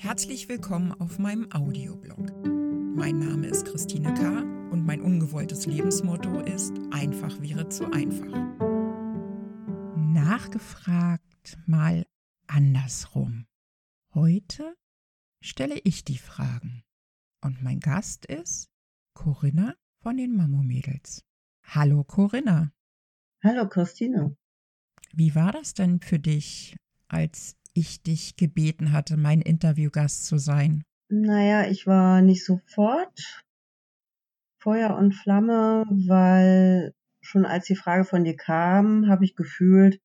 Herzlich willkommen auf meinem Audioblog. Mein Name ist Christine K. und mein ungewolltes Lebensmotto ist einfach wäre zu einfach. Nachgefragt mal andersrum. Heute stelle ich die Fragen und mein Gast ist Corinna von den Mammo-Mädels. Hallo Corinna. Hallo Christine. Wie war das denn für dich, als ich dich gebeten hatte, mein Interviewgast zu sein? Naja, ich war nicht sofort Feuer und Flamme, weil schon als die Frage von dir kam, habe ich gefühlt,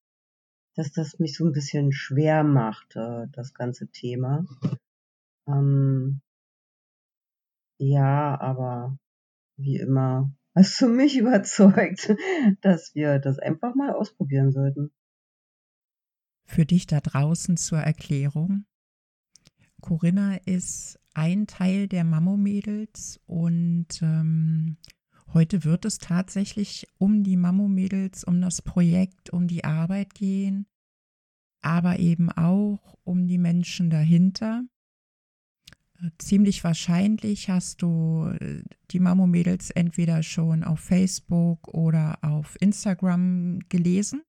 dass das mich so ein bisschen schwer macht, das ganze Thema. Ähm, ja, aber wie immer hast du mich überzeugt, dass wir das einfach mal ausprobieren sollten. Für dich da draußen zur Erklärung. Corinna ist ein Teil der Mammo-Mädels und ähm, heute wird es tatsächlich um die Mammo-Mädels, um das Projekt, um die Arbeit gehen, aber eben auch um die Menschen dahinter. Ziemlich wahrscheinlich hast du äh, die Mammo-Mädels entweder schon auf Facebook oder auf Instagram gelesen.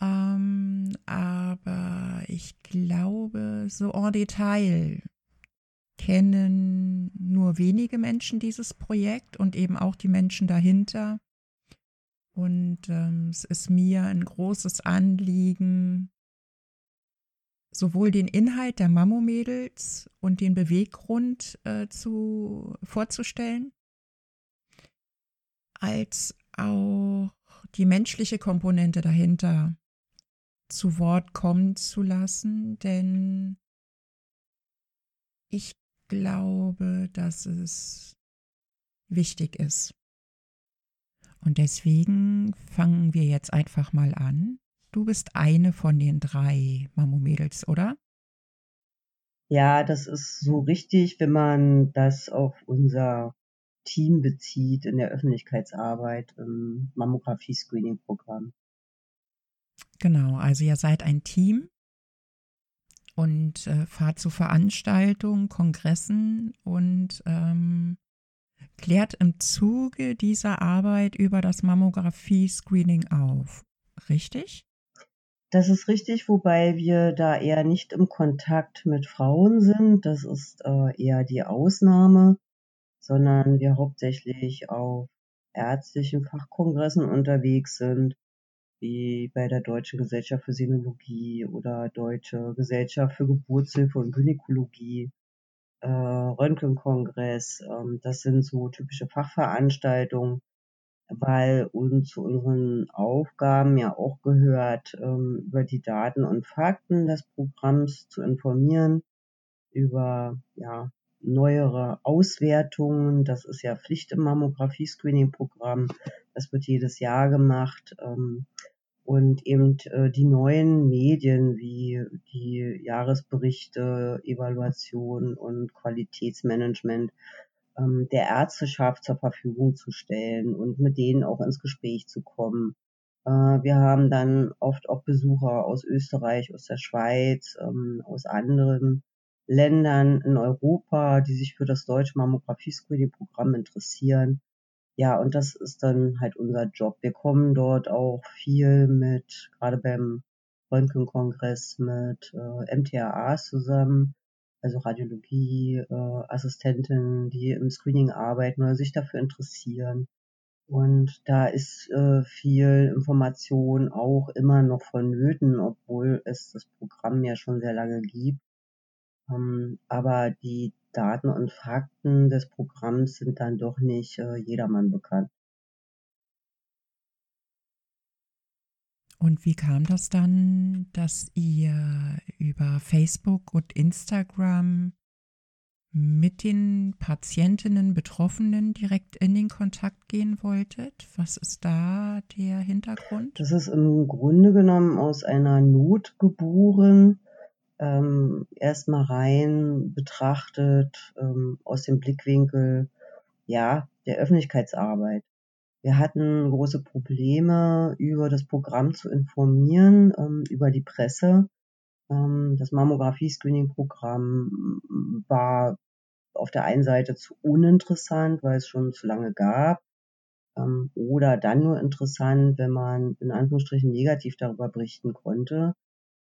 Ähm, aber ich glaube, so en Detail kennen nur wenige Menschen dieses Projekt und eben auch die Menschen dahinter. Und ähm, es ist mir ein großes Anliegen, sowohl den Inhalt der Mammo-Mädels und den Beweggrund äh, zu, vorzustellen, als auch die menschliche Komponente dahinter zu Wort kommen zu lassen, denn ich glaube, dass es wichtig ist. Und deswegen fangen wir jetzt einfach mal an. Du bist eine von den drei Mammo-Mädels, oder? Ja, das ist so richtig, wenn man das auf unser Team bezieht in der Öffentlichkeitsarbeit im Mammographie-Screening-Programm. Genau, also ihr seid ein Team und äh, fahrt zu Veranstaltungen, Kongressen und ähm, klärt im Zuge dieser Arbeit über das Mammographie-Screening auf. Richtig? Das ist richtig, wobei wir da eher nicht im Kontakt mit Frauen sind. Das ist äh, eher die Ausnahme, sondern wir hauptsächlich auf ärztlichen Fachkongressen unterwegs sind wie bei der Deutschen Gesellschaft für Sinologie oder Deutsche Gesellschaft für Geburtshilfe und Gynäkologie, äh, Röntgenkongress. Ähm, das sind so typische Fachveranstaltungen, weil uns zu unseren Aufgaben ja auch gehört, ähm, über die Daten und Fakten des Programms zu informieren, über ja, neuere Auswertungen. Das ist ja Pflicht im Mammographie-Screening-Programm. Das wird jedes Jahr gemacht. Ähm, und eben äh, die neuen Medien wie die Jahresberichte, Evaluation und Qualitätsmanagement ähm, der Ärzteschaft zur Verfügung zu stellen und mit denen auch ins Gespräch zu kommen. Äh, wir haben dann oft auch Besucher aus Österreich, aus der Schweiz, ähm, aus anderen Ländern in Europa, die sich für das deutsche Mammographie-Screening-Programm interessieren. Ja, und das ist dann halt unser Job. Wir kommen dort auch viel mit, gerade beim Röntgenkongress mit äh, MTAAs zusammen, also Radiologie, äh, die im Screening arbeiten oder sich dafür interessieren. Und da ist äh, viel Information auch immer noch vonnöten, obwohl es das Programm ja schon sehr lange gibt. Ähm, aber die Daten und Fakten des Programms sind dann doch nicht äh, jedermann bekannt. Und wie kam das dann, dass ihr über Facebook und Instagram mit den Patientinnen, Betroffenen direkt in den Kontakt gehen wolltet? Was ist da der Hintergrund? Das ist im Grunde genommen aus einer Not geboren, ähm, erstmal rein betrachtet ähm, aus dem Blickwinkel ja der Öffentlichkeitsarbeit. Wir hatten große Probleme, über das Programm zu informieren, ähm, über die Presse, Ähm, das Mammographie-Screening-Programm war auf der einen Seite zu uninteressant, weil es schon zu lange gab, ähm, oder dann nur interessant, wenn man in Anführungsstrichen negativ darüber berichten konnte.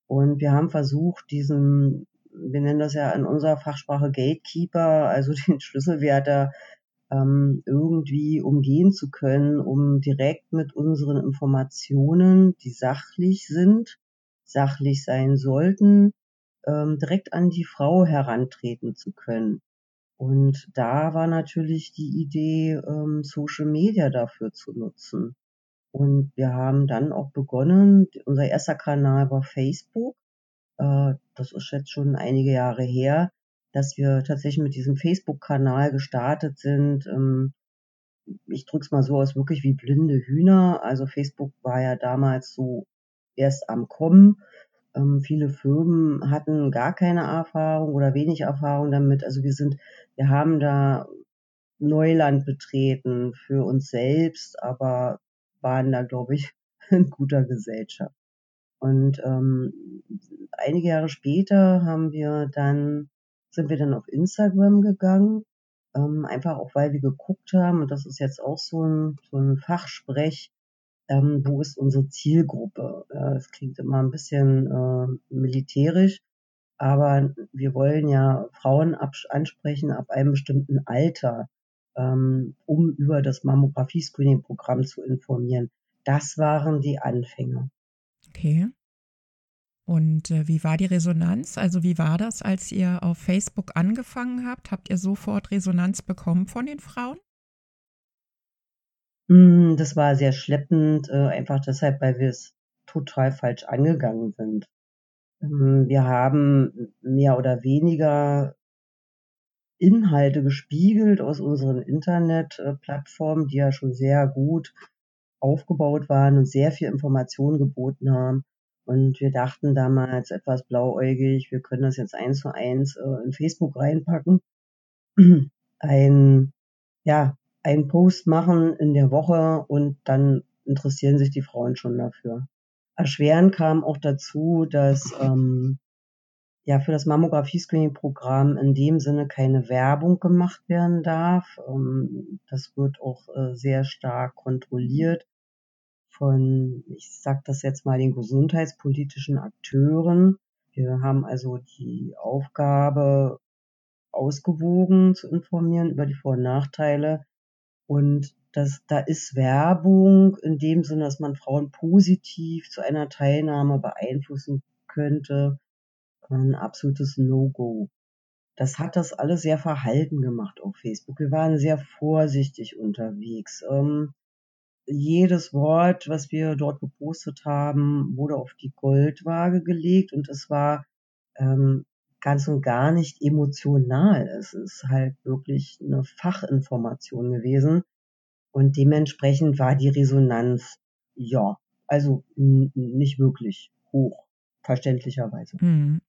Und wir haben versucht, diesen, wir nennen das ja in unserer Fachsprache Gatekeeper, also den Schlüsselwärter, ähm, irgendwie umgehen zu können, um direkt mit unseren Informationen, die sachlich sind, sachlich sein sollten, ähm, direkt an die Frau herantreten zu können. Und da war natürlich die Idee, ähm, Social Media dafür zu nutzen. Und wir haben dann auch begonnen, unser erster Kanal war Facebook. Äh, das ist jetzt schon einige Jahre her, dass wir tatsächlich mit diesem Facebook-Kanal gestartet sind. Ähm, ich drück's mal so aus, wirklich wie blinde Hühner. Also Facebook war ja damals so erst am Kommen. Ähm, viele Firmen hatten gar keine Erfahrung oder wenig Erfahrung damit. Also wir sind, wir haben da Neuland betreten für uns selbst, aber waren da, glaube ich, in guter Gesellschaft. Und ähm, einige Jahre später haben wir dann, sind wir dann auf Instagram gegangen, ähm, einfach auch weil wir geguckt haben, und das ist jetzt auch so ein, so ein Fachsprech, ähm, wo ist unsere Zielgruppe? Es äh, klingt immer ein bisschen äh, militärisch, aber wir wollen ja Frauen ansprechen ab einem bestimmten Alter, ähm, um über das Mammographie-Screening-Programm zu informieren. Das waren die Anfänge. Okay. Und äh, wie war die Resonanz? Also wie war das, als ihr auf Facebook angefangen habt? Habt ihr sofort Resonanz bekommen von den Frauen? Hm, das war sehr schleppend, äh, einfach deshalb, weil wir es total falsch angegangen sind. Ähm, wir haben mehr oder weniger Inhalte gespiegelt aus unseren Internetplattformen, die ja schon sehr gut aufgebaut waren und sehr viel Information geboten haben. Und wir dachten damals etwas blauäugig, wir können das jetzt eins zu eins äh, in Facebook reinpacken. Ein, ja, einen Post machen in der Woche und dann interessieren sich die Frauen schon dafür. Erschwerend kam auch dazu, dass ähm, ja für das Mammographie-Screening-Programm in dem Sinne keine Werbung gemacht werden darf. Ähm, das wird auch äh, sehr stark kontrolliert von, ich sag das jetzt mal, den gesundheitspolitischen Akteuren. Wir haben also die Aufgabe, ausgewogen zu informieren über die Vor- und Nachteile und das, da ist Werbung in dem Sinne, dass man Frauen positiv zu einer Teilnahme beeinflussen könnte, ein absolutes No-Go. Das hat das alles sehr verhalten gemacht auf Facebook. Wir waren sehr vorsichtig unterwegs. Ähm, jedes Wort, was wir dort gepostet haben, wurde auf die Goldwaage gelegt und es war ähm, ganz und gar nicht emotional. Es ist halt wirklich eine Fachinformation gewesen. Und dementsprechend war die Resonanz, ja, also nicht wirklich hoch, verständlicherweise. Mhm.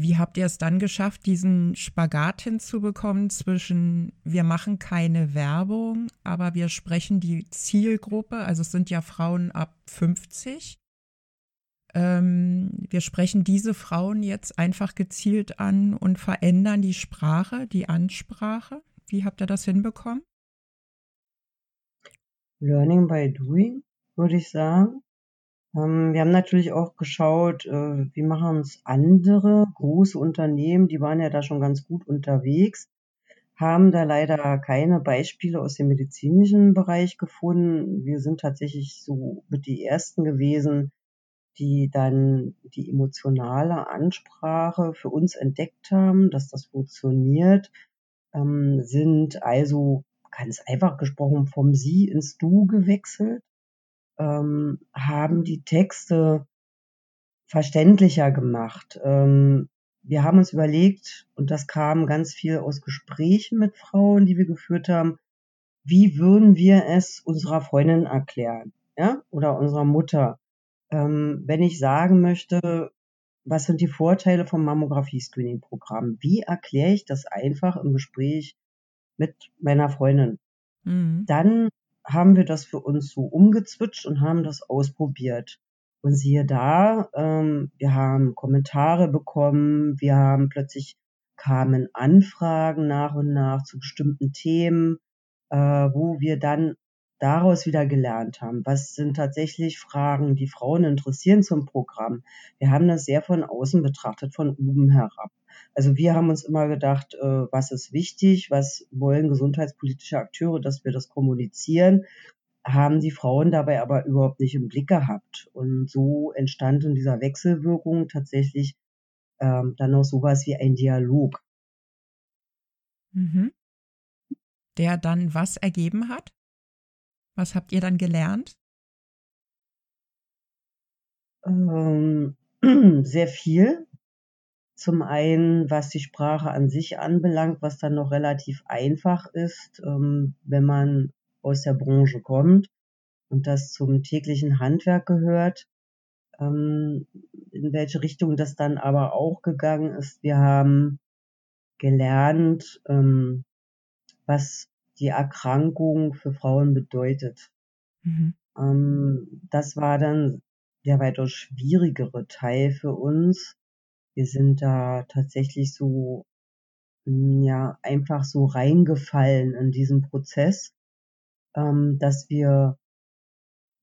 Wie habt ihr es dann geschafft, diesen Spagat hinzubekommen zwischen, wir machen keine Werbung, aber wir sprechen die Zielgruppe, also es sind ja Frauen ab 50, ähm, wir sprechen diese Frauen jetzt einfach gezielt an und verändern die Sprache, die Ansprache. Wie habt ihr das hinbekommen? Learning by doing, würde ich sagen. Ähm, wir haben natürlich auch geschaut, äh, wie machen es andere große Unternehmen, die waren ja da schon ganz gut unterwegs, haben da leider keine Beispiele aus dem medizinischen Bereich gefunden. Wir sind tatsächlich so mit die ersten gewesen, die dann die emotionale Ansprache für uns entdeckt haben, dass das funktioniert, ähm, sind also ganz einfach gesprochen vom Sie ins Du gewechselt, ähm, haben die Texte verständlicher gemacht. Ähm, wir haben uns überlegt, und das kam ganz viel aus Gesprächen mit Frauen, die wir geführt haben, wie würden wir es unserer Freundin erklären, ja, oder unserer Mutter? Ähm, wenn ich sagen möchte, was sind die Vorteile vom Mammographie-Screening-Programm? Wie erkläre ich das einfach im Gespräch mit meiner Freundin? Mhm. Dann haben wir das für uns so umgezwitscht und haben das ausprobiert. Und siehe da, ähm, wir haben Kommentare bekommen, wir haben plötzlich kamen Anfragen nach und nach zu bestimmten Themen, äh, wo wir dann daraus wieder gelernt haben. Was sind tatsächlich Fragen, die Frauen interessieren zum Programm? Wir haben das sehr von außen betrachtet, von oben herab. Also wir haben uns immer gedacht, äh, was ist wichtig, was wollen gesundheitspolitische Akteure, dass wir das kommunizieren, haben die Frauen dabei aber überhaupt nicht im Blick gehabt. Und so entstand in dieser Wechselwirkung tatsächlich ähm, dann noch sowas wie ein Dialog. Mhm. Der dann was ergeben hat? Was habt ihr dann gelernt? Ähm, sehr viel. Zum einen, was die Sprache an sich anbelangt, was dann noch relativ einfach ist, ähm, wenn man aus der Branche kommt und das zum täglichen Handwerk gehört. Ähm, in welche Richtung das dann aber auch gegangen ist. Wir haben gelernt, ähm, was die Erkrankung für Frauen bedeutet. Mhm. Ähm, das war dann der weitaus schwierigere Teil für uns. Wir sind da tatsächlich so, hm, ja, einfach so reingefallen in diesen Prozess, ähm, dass wir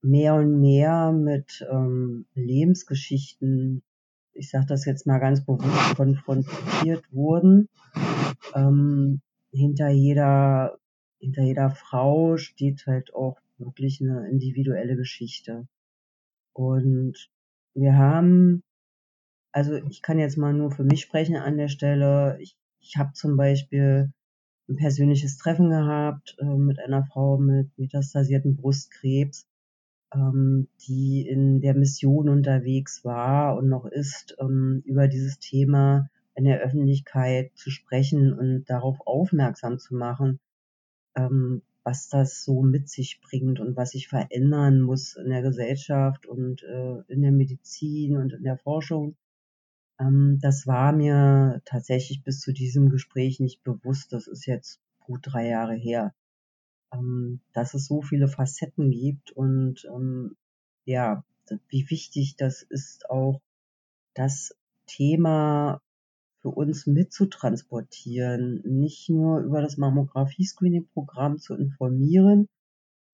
mehr und mehr mit ähm, Lebensgeschichten, ich sage das jetzt mal ganz bewusst, konfrontiert wurden. Ähm, hinter jeder hinter jeder Frau steht halt auch wirklich eine individuelle Geschichte. Und wir haben, also ich kann jetzt mal nur für mich sprechen an der Stelle. Ich, ich habe zum Beispiel ein persönliches Treffen gehabt äh, mit einer Frau mit metastasierten Brustkrebs, ähm, die in der Mission unterwegs war und noch ist, ähm, über dieses Thema in der Öffentlichkeit zu sprechen und darauf aufmerksam zu machen, ähm, was das so mit sich bringt und was sich verändern muss in der Gesellschaft und äh, in der Medizin und in der Forschung. Ähm, das war mir tatsächlich bis zu diesem Gespräch nicht bewusst. Das ist jetzt gut drei Jahre her. Ähm, dass es so viele Facetten gibt und ähm, ja, wie wichtig das ist auch, das Thema für uns mitzutransportieren, nicht nur über das Mammographie-Screening-Programm zu informieren,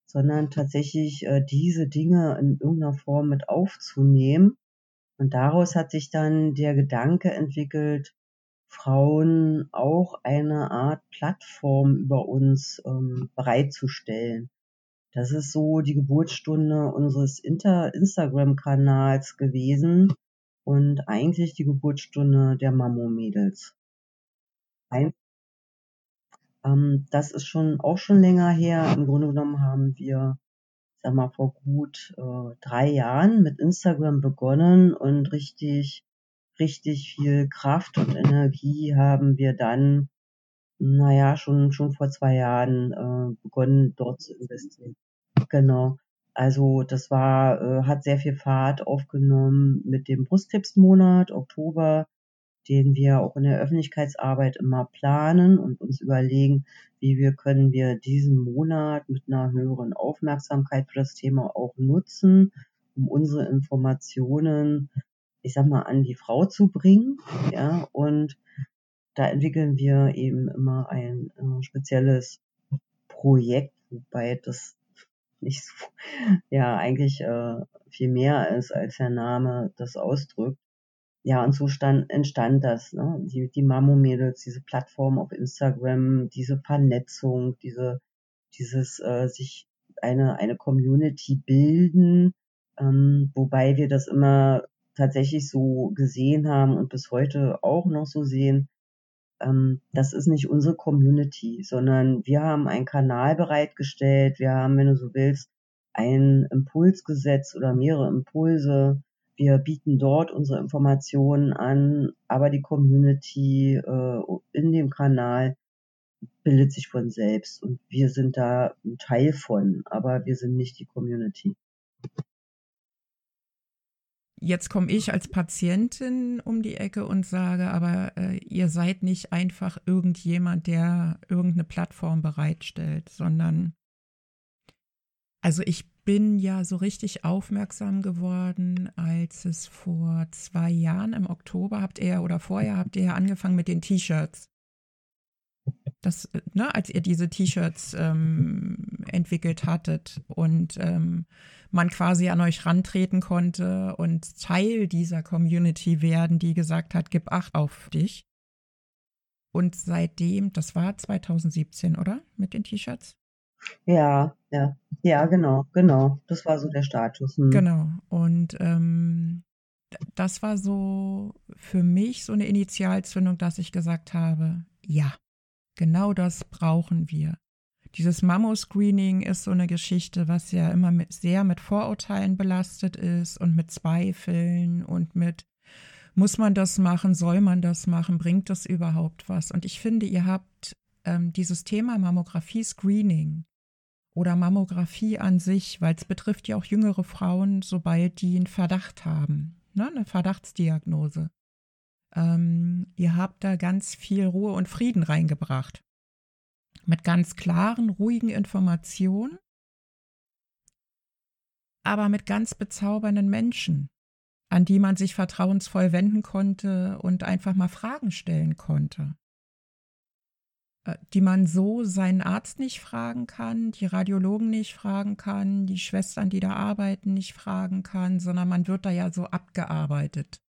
sondern tatsächlich äh, diese Dinge in irgendeiner Form mit aufzunehmen. Und daraus hat sich dann der Gedanke entwickelt, Frauen auch eine Art Plattform über uns ähm, bereitzustellen. Das ist so die Geburtsstunde unseres Instagram-Kanals gewesen, und eigentlich die Geburtsstunde der Mammo-Mädels. Ähm, das ist schon auch schon länger her. Im Grunde genommen haben wir, sag mal, vor gut äh, drei Jahren mit Instagram begonnen und richtig, richtig viel Kraft und Energie haben wir dann, naja, schon, schon vor zwei Jahren äh, begonnen, dort zu investieren. Genau. Also das war, äh, hat sehr viel Fahrt aufgenommen mit dem Brustkrebsmonat Oktober, den wir auch in der Öffentlichkeitsarbeit immer planen und uns überlegen, wie wir können wir diesen Monat mit einer höheren Aufmerksamkeit für das Thema auch nutzen, um unsere Informationen, ich sag mal, an die Frau zu bringen, ja, und da entwickeln wir eben immer ein äh, spezielles Projekt, wobei das nicht so, ja, eigentlich äh, viel mehr ist, als der Name das ausdrückt. Ja, und so stand, entstand das, ne? Die, die Mamo-Mädels, diese Plattform auf Instagram, diese Vernetzung, diese, dieses äh, sich eine, eine Community bilden, ähm, wobei wir das immer tatsächlich so gesehen haben und bis heute auch noch so sehen, das ist nicht unsere Community, sondern wir haben einen Kanal bereitgestellt, wir haben, wenn du so willst, ein Impulsgesetz oder mehrere Impulse. Wir bieten dort unsere Informationen an, aber die Community äh, in dem Kanal bildet sich von selbst und wir sind da ein Teil von, aber wir sind nicht die Community. Jetzt komme ich als Patientin um die Ecke und sage, aber äh, ihr seid nicht einfach irgendjemand, der irgendeine Plattform bereitstellt, sondern Also ich bin ja so richtig aufmerksam geworden, als es vor zwei Jahren im Oktober habt ihr oder vorher habt ihr ja angefangen mit den T-Shirts. Das, ne, als ihr diese T-Shirts ähm, entwickelt hattet und ähm, man quasi an euch rantreten konnte und Teil dieser Community werden, die gesagt hat, gib Acht auf dich. Und seitdem, das war 2017, oder? Mit den T-Shirts? Ja, ja, ja, genau, genau. Das war so der Status. Hm. Genau. Und ähm, das war so für mich so eine Initialzündung, dass ich gesagt habe, ja, genau das brauchen wir. Dieses Mammo-Screening ist so eine Geschichte, was ja immer mit, sehr mit Vorurteilen belastet ist und mit Zweifeln und mit, muss man das machen, soll man das machen, bringt das überhaupt was? Und ich finde, ihr habt ähm, dieses Thema Mammographie-Screening oder Mammographie an sich, weil es betrifft ja auch jüngere Frauen, sobald die einen Verdacht haben, ne, eine Verdachtsdiagnose. Ähm, ihr habt da ganz viel Ruhe und Frieden reingebracht. Mit ganz klaren, ruhigen Informationen, aber mit ganz bezaubernden Menschen, an die man sich vertrauensvoll wenden konnte und einfach mal Fragen stellen konnte. Äh, die man so seinen Arzt nicht fragen kann, die Radiologen nicht fragen kann, die Schwestern, die da arbeiten, nicht fragen kann, sondern man wird da ja so abgearbeitet.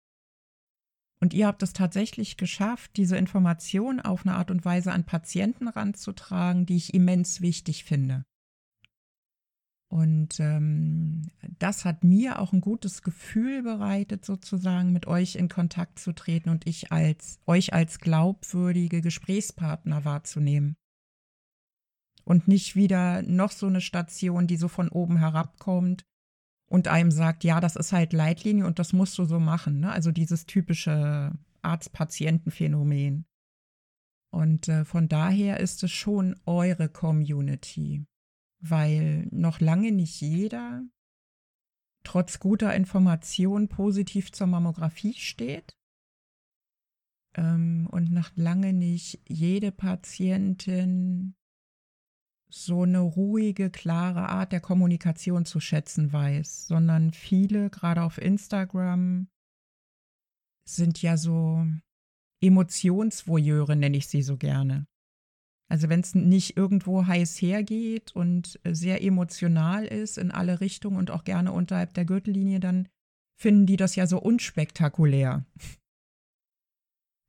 Und ihr habt es tatsächlich geschafft, diese Information auf eine Art und Weise an Patienten ranzutragen, die ich immens wichtig finde. Und ähm, das hat mir auch ein gutes Gefühl bereitet, sozusagen mit euch in Kontakt zu treten und ich als euch als glaubwürdige Gesprächspartner wahrzunehmen. Und nicht wieder noch so eine Station, die so von oben herabkommt und einem sagt, ja, das ist halt Leitlinie und das musst du so machen. Ne? Also dieses typische Arzt-Patienten-Phänomen. Und äh, von daher ist es schon eure Community weil noch lange nicht jeder trotz guter Information positiv zur Mammographie steht ähm, und noch lange nicht jede Patientin so eine ruhige, klare Art der Kommunikation zu schätzen weiß, sondern viele, gerade auf Instagram, sind ja so Emotionsvoyeure, nenne ich sie so gerne. Also wenn es nicht irgendwo heiß hergeht und sehr emotional ist in alle Richtungen und auch gerne unterhalb der Gürtellinie, dann finden die das ja so unspektakulär.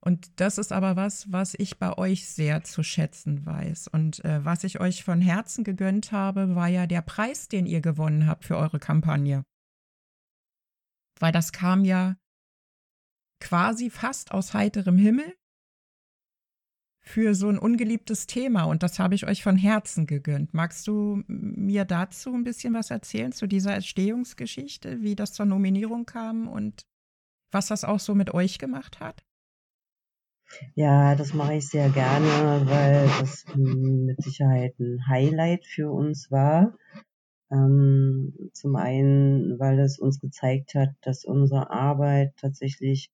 Und das ist aber was, was ich bei euch sehr zu schätzen weiß. Und äh, was ich euch von Herzen gegönnt habe, war ja der Preis, den ihr gewonnen habt für eure Kampagne. Weil das kam ja quasi fast aus heiterem Himmel für so ein ungeliebtes Thema und das habe ich euch von Herzen gegönnt. Magst du mir dazu ein bisschen was erzählen, zu dieser Entstehungsgeschichte, wie das zur Nominierung kam und was das auch so mit euch gemacht hat? Ja, das mache ich sehr gerne, weil das mit Sicherheit ein Highlight für uns war. Ähm, zum einen, weil es uns gezeigt hat, dass unsere Arbeit tatsächlich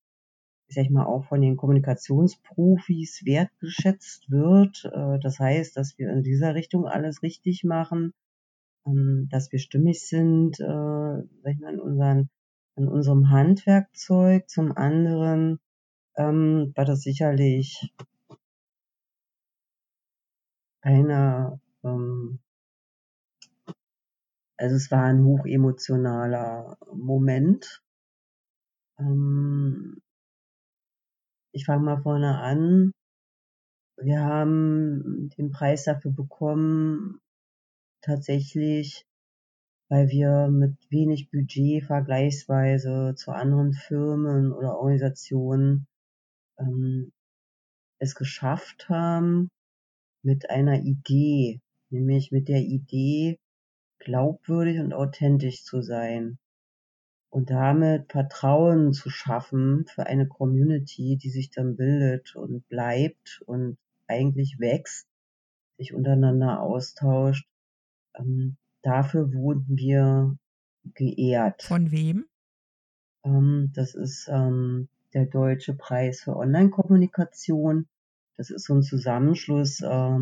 ich sag mal, auch von den Kommunikationsprofis wertgeschätzt wird. Äh, das heißt, dass wir in dieser Richtung alles richtig machen, ähm, dass wir stimmig sind, äh, sag ich mal, in, unseren, in unserem Handwerkzeug. Zum anderen ähm, war das sicherlich einer, ähm, also es war ein hochemotionaler Moment. Ähm, ich fange mal vorne an. Wir haben den Preis dafür bekommen, tatsächlich, weil wir mit wenig Budget vergleichsweise zu anderen Firmen oder Organisationen ähm, es geschafft haben, mit einer Idee, nämlich mit der Idee, glaubwürdig und authentisch zu sein und damit Vertrauen zu schaffen für eine Community, die sich dann bildet und bleibt und eigentlich wächst, sich untereinander austauscht. Ähm, dafür wurden wir geehrt. Von wem? Ähm, das ist ähm, der Deutsche Preis für Online-Kommunikation. Das ist so ein Zusammenschluss äh,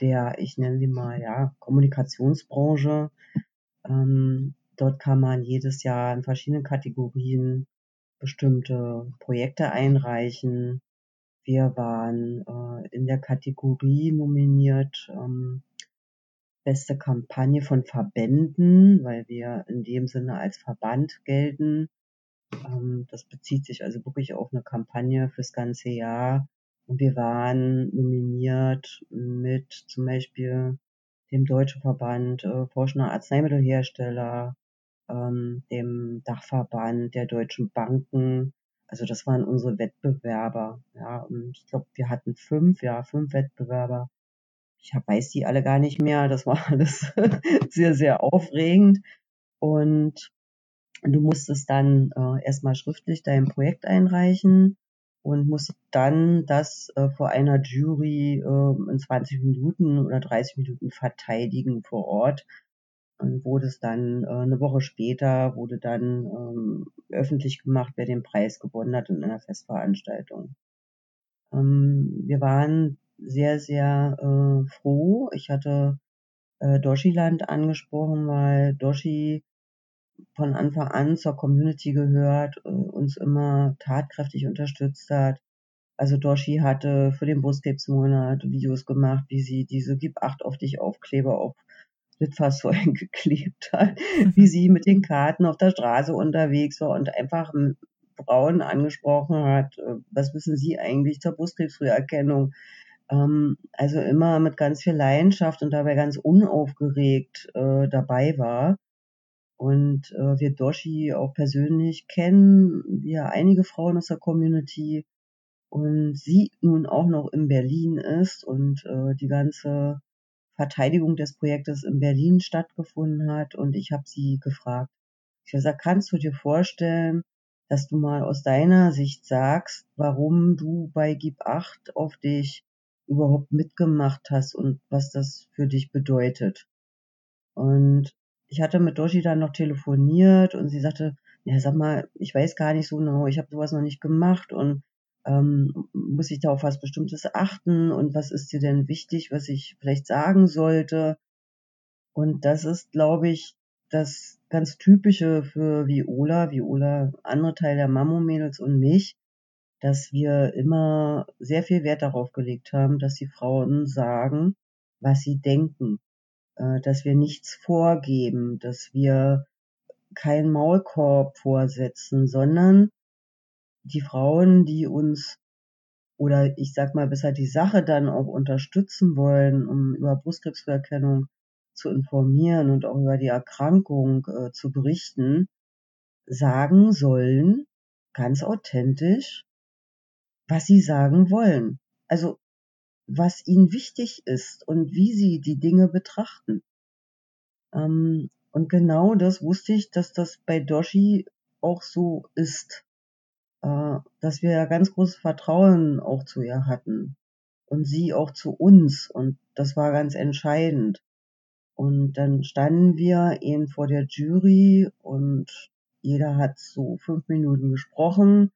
der, ich nenne sie mal, ja, Kommunikationsbranche Ähm, dort kann man jedes Jahr in verschiedenen Kategorien bestimmte Projekte einreichen. Wir waren äh, in der Kategorie nominiert ähm, beste Kampagne von Verbänden, weil wir in dem Sinne als Verband gelten. Ähm, das bezieht sich also wirklich auf eine Kampagne fürs ganze Jahr. Und wir waren nominiert mit zum Beispiel dem Deutschen Verband äh, forschender Arzneimittelhersteller, ähm, dem Dachverband der deutschen Banken. Also das waren unsere Wettbewerber. Ja, und ich glaube, wir hatten fünf, ja, fünf Wettbewerber. Ich weiß die alle gar nicht mehr. Das war alles sehr, sehr aufregend. Und du musstest dann äh, erstmal schriftlich dein Projekt einreichen und musst dann das äh, vor einer Jury äh, in 20 Minuten oder 30 Minuten verteidigen vor Ort und wurde es dann äh, eine Woche später wurde dann ähm, öffentlich gemacht, wer den Preis gewonnen hat in einer Festveranstaltung. Ähm, wir waren sehr, sehr äh, froh. Ich hatte äh, Doshiland angesprochen, weil Doshi von Anfang an zur Community gehört, äh, uns immer tatkräftig unterstützt hat. Also Doshi hatte für den Brustkrebsmonat Videos gemacht, wie sie diese Gib acht auf dich Aufkleber auf Litfaßsäulen geklebt hat, wie sie mit den Karten auf der Straße unterwegs war und einfach Frauen angesprochen hat, äh, was wissen Sie eigentlich zur Brustkrebsfrüherkennung? Ähm, also immer mit ganz viel Leidenschaft und dabei ganz unaufgeregt äh, dabei war. Und äh, wir Doshi auch persönlich kennen, wir einige Frauen aus der Community und sie nun auch noch in Berlin ist und äh, die ganze Verteidigung des Projektes in Berlin stattgefunden hat. Und ich habe sie gefragt, ich habe gesagt, kannst du dir vorstellen, dass du mal aus deiner Sicht sagst, warum du bei Gib 8 auf dich überhaupt mitgemacht hast und was das für dich bedeutet. Und ich hatte mit Doshi dann noch telefoniert und sie sagte, ja, sag mal, ich weiß gar nicht so genau, ich habe sowas noch nicht gemacht und ähm, muss ich da auf was Bestimmtes achten und was ist dir denn wichtig, was ich vielleicht sagen sollte? Und das ist, glaube ich, das ganz typische für Viola, Viola, andere Teil der Mammo-Mädels und mich, dass wir immer sehr viel Wert darauf gelegt haben, dass die Frauen sagen, was sie denken, dass wir nichts vorgeben, dass wir keinen Maulkorb vorsetzen, sondern die Frauen, die uns oder ich sag mal besser die Sache dann auch unterstützen wollen, um über Brustkrebsverkennung zu informieren und auch über die Erkrankung äh, zu berichten, sagen sollen, ganz authentisch, was sie sagen wollen. Also was ihnen wichtig ist und wie sie die Dinge betrachten. Ähm, und genau das wusste ich, dass das bei Doshi auch so ist, äh, dass wir ja ganz großes Vertrauen auch zu ihr hatten und sie auch zu uns und das war ganz entscheidend. Und dann standen wir eben vor der Jury und jeder hat so fünf Minuten gesprochen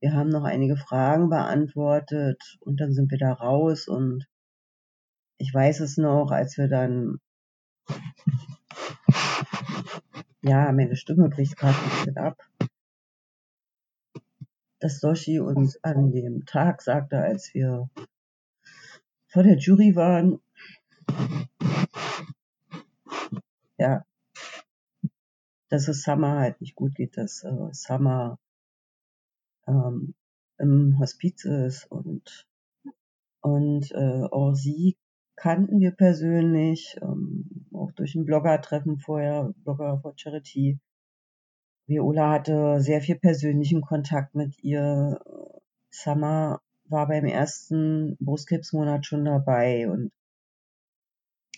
wir haben noch einige Fragen beantwortet und dann sind wir da raus und ich weiß es noch, als wir dann, ja, meine Stimme bricht gerade ein bisschen ab, dass Doshi uns an dem Tag sagte, als wir vor der Jury waren, ja, dass es Summer halt nicht gut geht, dass äh, Summer ähm, im Hospiz ist und und äh, auch sie kannten wir persönlich, ähm, auch durch ein Blogger-Treffen vorher, Blogger for Charity. Viola hatte sehr viel persönlichen Kontakt mit ihr. Summer war beim ersten Brustkrebsmonat schon dabei und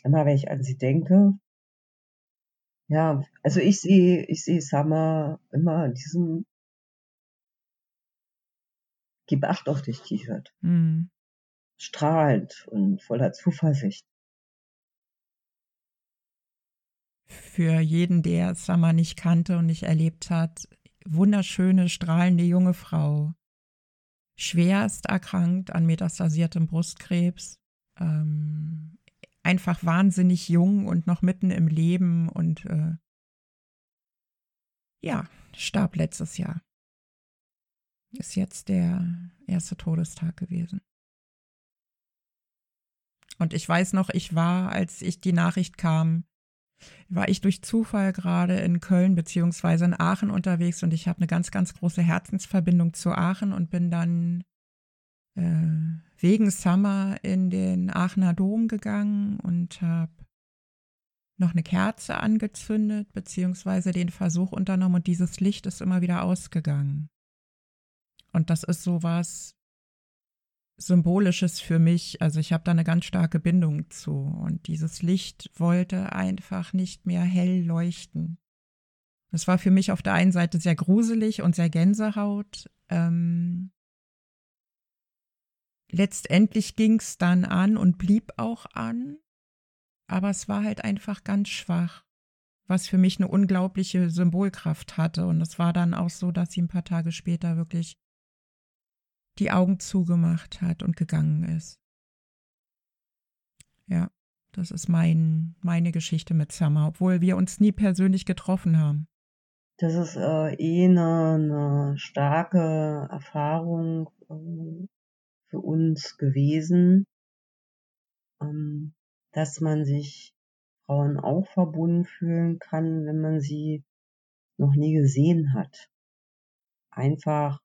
immer wenn ich an sie denke, ja, also ich sehe, ich sehe Summer immer in diesem Gib Acht auf dich T-Shirt. Mhm. Strahlend und voller Zuversicht. Für jeden, der Summer nicht kannte und nicht erlebt hat, wunderschöne, strahlende junge Frau. Schwerst erkrankt an metastasiertem Brustkrebs. Ähm, einfach wahnsinnig jung und noch mitten im Leben und äh, ja, starb letztes Jahr. Ist jetzt der erste Todestag gewesen. Und ich weiß noch, ich war, als ich die Nachricht kam, war ich durch Zufall gerade in Köln beziehungsweise in Aachen unterwegs und ich habe eine ganz, ganz große Herzensverbindung zu Aachen und bin dann äh, wegen Summer in den Aachener Dom gegangen und habe noch eine Kerze angezündet beziehungsweise den Versuch unternommen und dieses Licht ist immer wieder ausgegangen. Und das ist sowas, Symbolisches für mich. Also ich habe da eine ganz starke Bindung zu. Und dieses Licht wollte einfach nicht mehr hell leuchten. Das war für mich auf der einen Seite sehr gruselig und sehr Gänsehaut. Ähm, letztendlich ging es dann an und blieb auch an, aber es war halt einfach ganz schwach, was für mich eine unglaubliche Symbolkraft hatte. Und es war dann auch so, dass sie ein paar Tage später wirklich die Augen zugemacht hat und gegangen ist. Ja, das ist mein, meine Geschichte mit Summer, obwohl wir uns nie persönlich getroffen haben. Das ist äh, eh eine, eine starke Erfahrung äh, für uns gewesen, ähm, dass man sich Frauen auch verbunden fühlen kann, wenn man sie noch nie gesehen hat. Einfach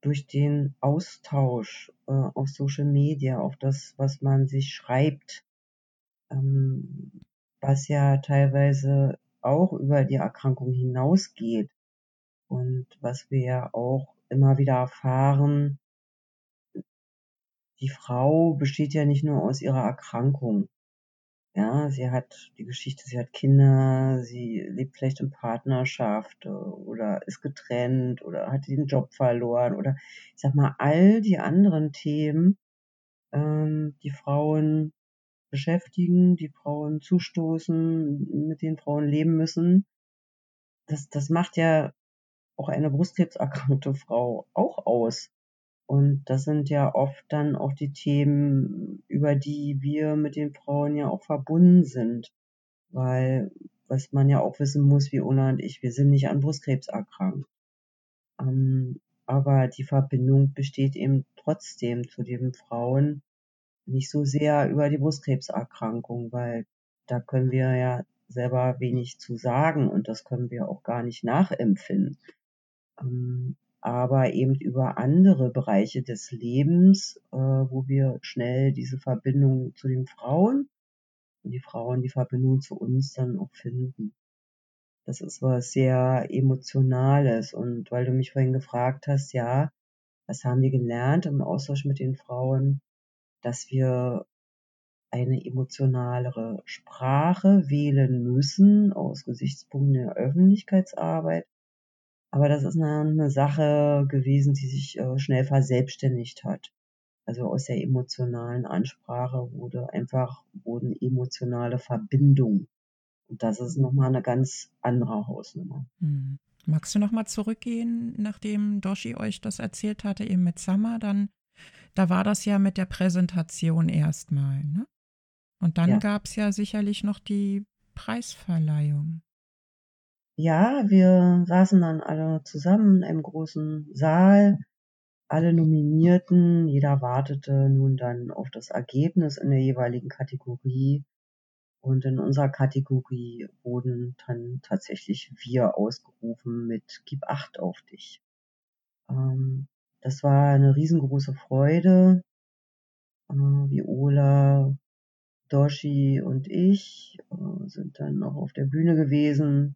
durch den Austausch äh, auf Social Media, auf das, was man sich schreibt, ähm, was ja teilweise auch über die Erkrankung hinausgeht und was wir ja auch immer wieder erfahren, die Frau besteht ja nicht nur aus ihrer Erkrankung, ja, sie hat die Geschichte, sie hat Kinder, sie lebt vielleicht in Partnerschaft äh, oder ist getrennt oder hat den Job verloren oder ich sag mal, all die anderen Themen, ähm, die Frauen beschäftigen, die Frauen zustoßen, mit denen Frauen leben müssen. Das, das macht ja auch eine brustkrebserkrankte Frau auch aus. Und das sind ja oft dann auch die Themen, über die wir mit den Frauen ja auch verbunden sind. Weil, was man ja auch wissen muss, wie Una und ich, wir sind nicht an Brustkrebs erkrankt. Ähm, aber die Verbindung besteht eben trotzdem zu den Frauen nicht so sehr über die Brustkrebserkrankung, weil da können wir ja selber wenig zu sagen und das können wir auch gar nicht nachempfinden. Ähm, aber eben über andere Bereiche des Lebens, äh, wo wir schnell diese Verbindung zu den Frauen und die Frauen die Verbindung zu uns dann auch finden. Das ist was sehr Emotionales. Und weil du mich vorhin gefragt hast, ja, was haben wir gelernt im Austausch mit den Frauen, dass wir eine emotionalere Sprache wählen müssen aus Gesichtspunkten der Öffentlichkeitsarbeit aber das ist eine, eine Sache gewesen, die sich äh, schnell verselbstständigt hat. Also aus der emotionalen Ansprache wurde einfach, wurden emotionale Verbindungen. Und das ist nochmal eine ganz andere Hausnummer. Hm. Magst du nochmal zurückgehen, nachdem Doshi euch das erzählt hatte, eben mit Summer, dann, da war das ja mit der Präsentation erstmal, ne? Und dann ja. gab es ja sicherlich noch die Preisverleihung. Ja, wir saßen dann alle zusammen einem großen Saal, alle Nominierten, jeder wartete nun dann auf das Ergebnis in der jeweiligen Kategorie. Und in unserer Kategorie wurden dann tatsächlich wir ausgerufen mit Gib Acht auf dich. Ähm, das war eine riesengroße Freude. Äh, Viola, Doshi und ich äh, sind dann noch auf der Bühne gewesen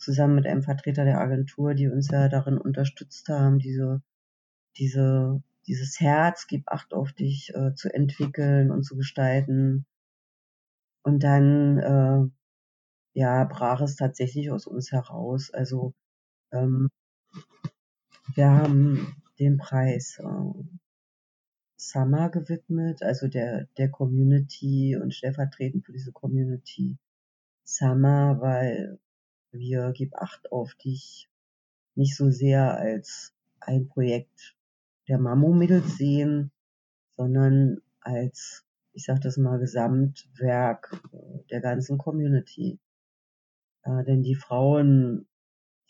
zusammen mit einem Vertreter der Agentur, die uns ja darin unterstützt haben, diese, diese, dieses Herz, gib Acht auf dich, äh, zu entwickeln und zu gestalten. Und dann, äh, ja, brach es tatsächlich aus uns heraus. Also, ähm, wir haben den Preis äh, Summer gewidmet, also der, der Community und stellvertretend für diese Community Summer, weil wir Gib Acht auf dich nicht so sehr als ein Projekt der Mammo-Mädels sehen, sondern als, ich sag das mal, Gesamtwerk äh, der ganzen Community. Äh, denn die Frauen,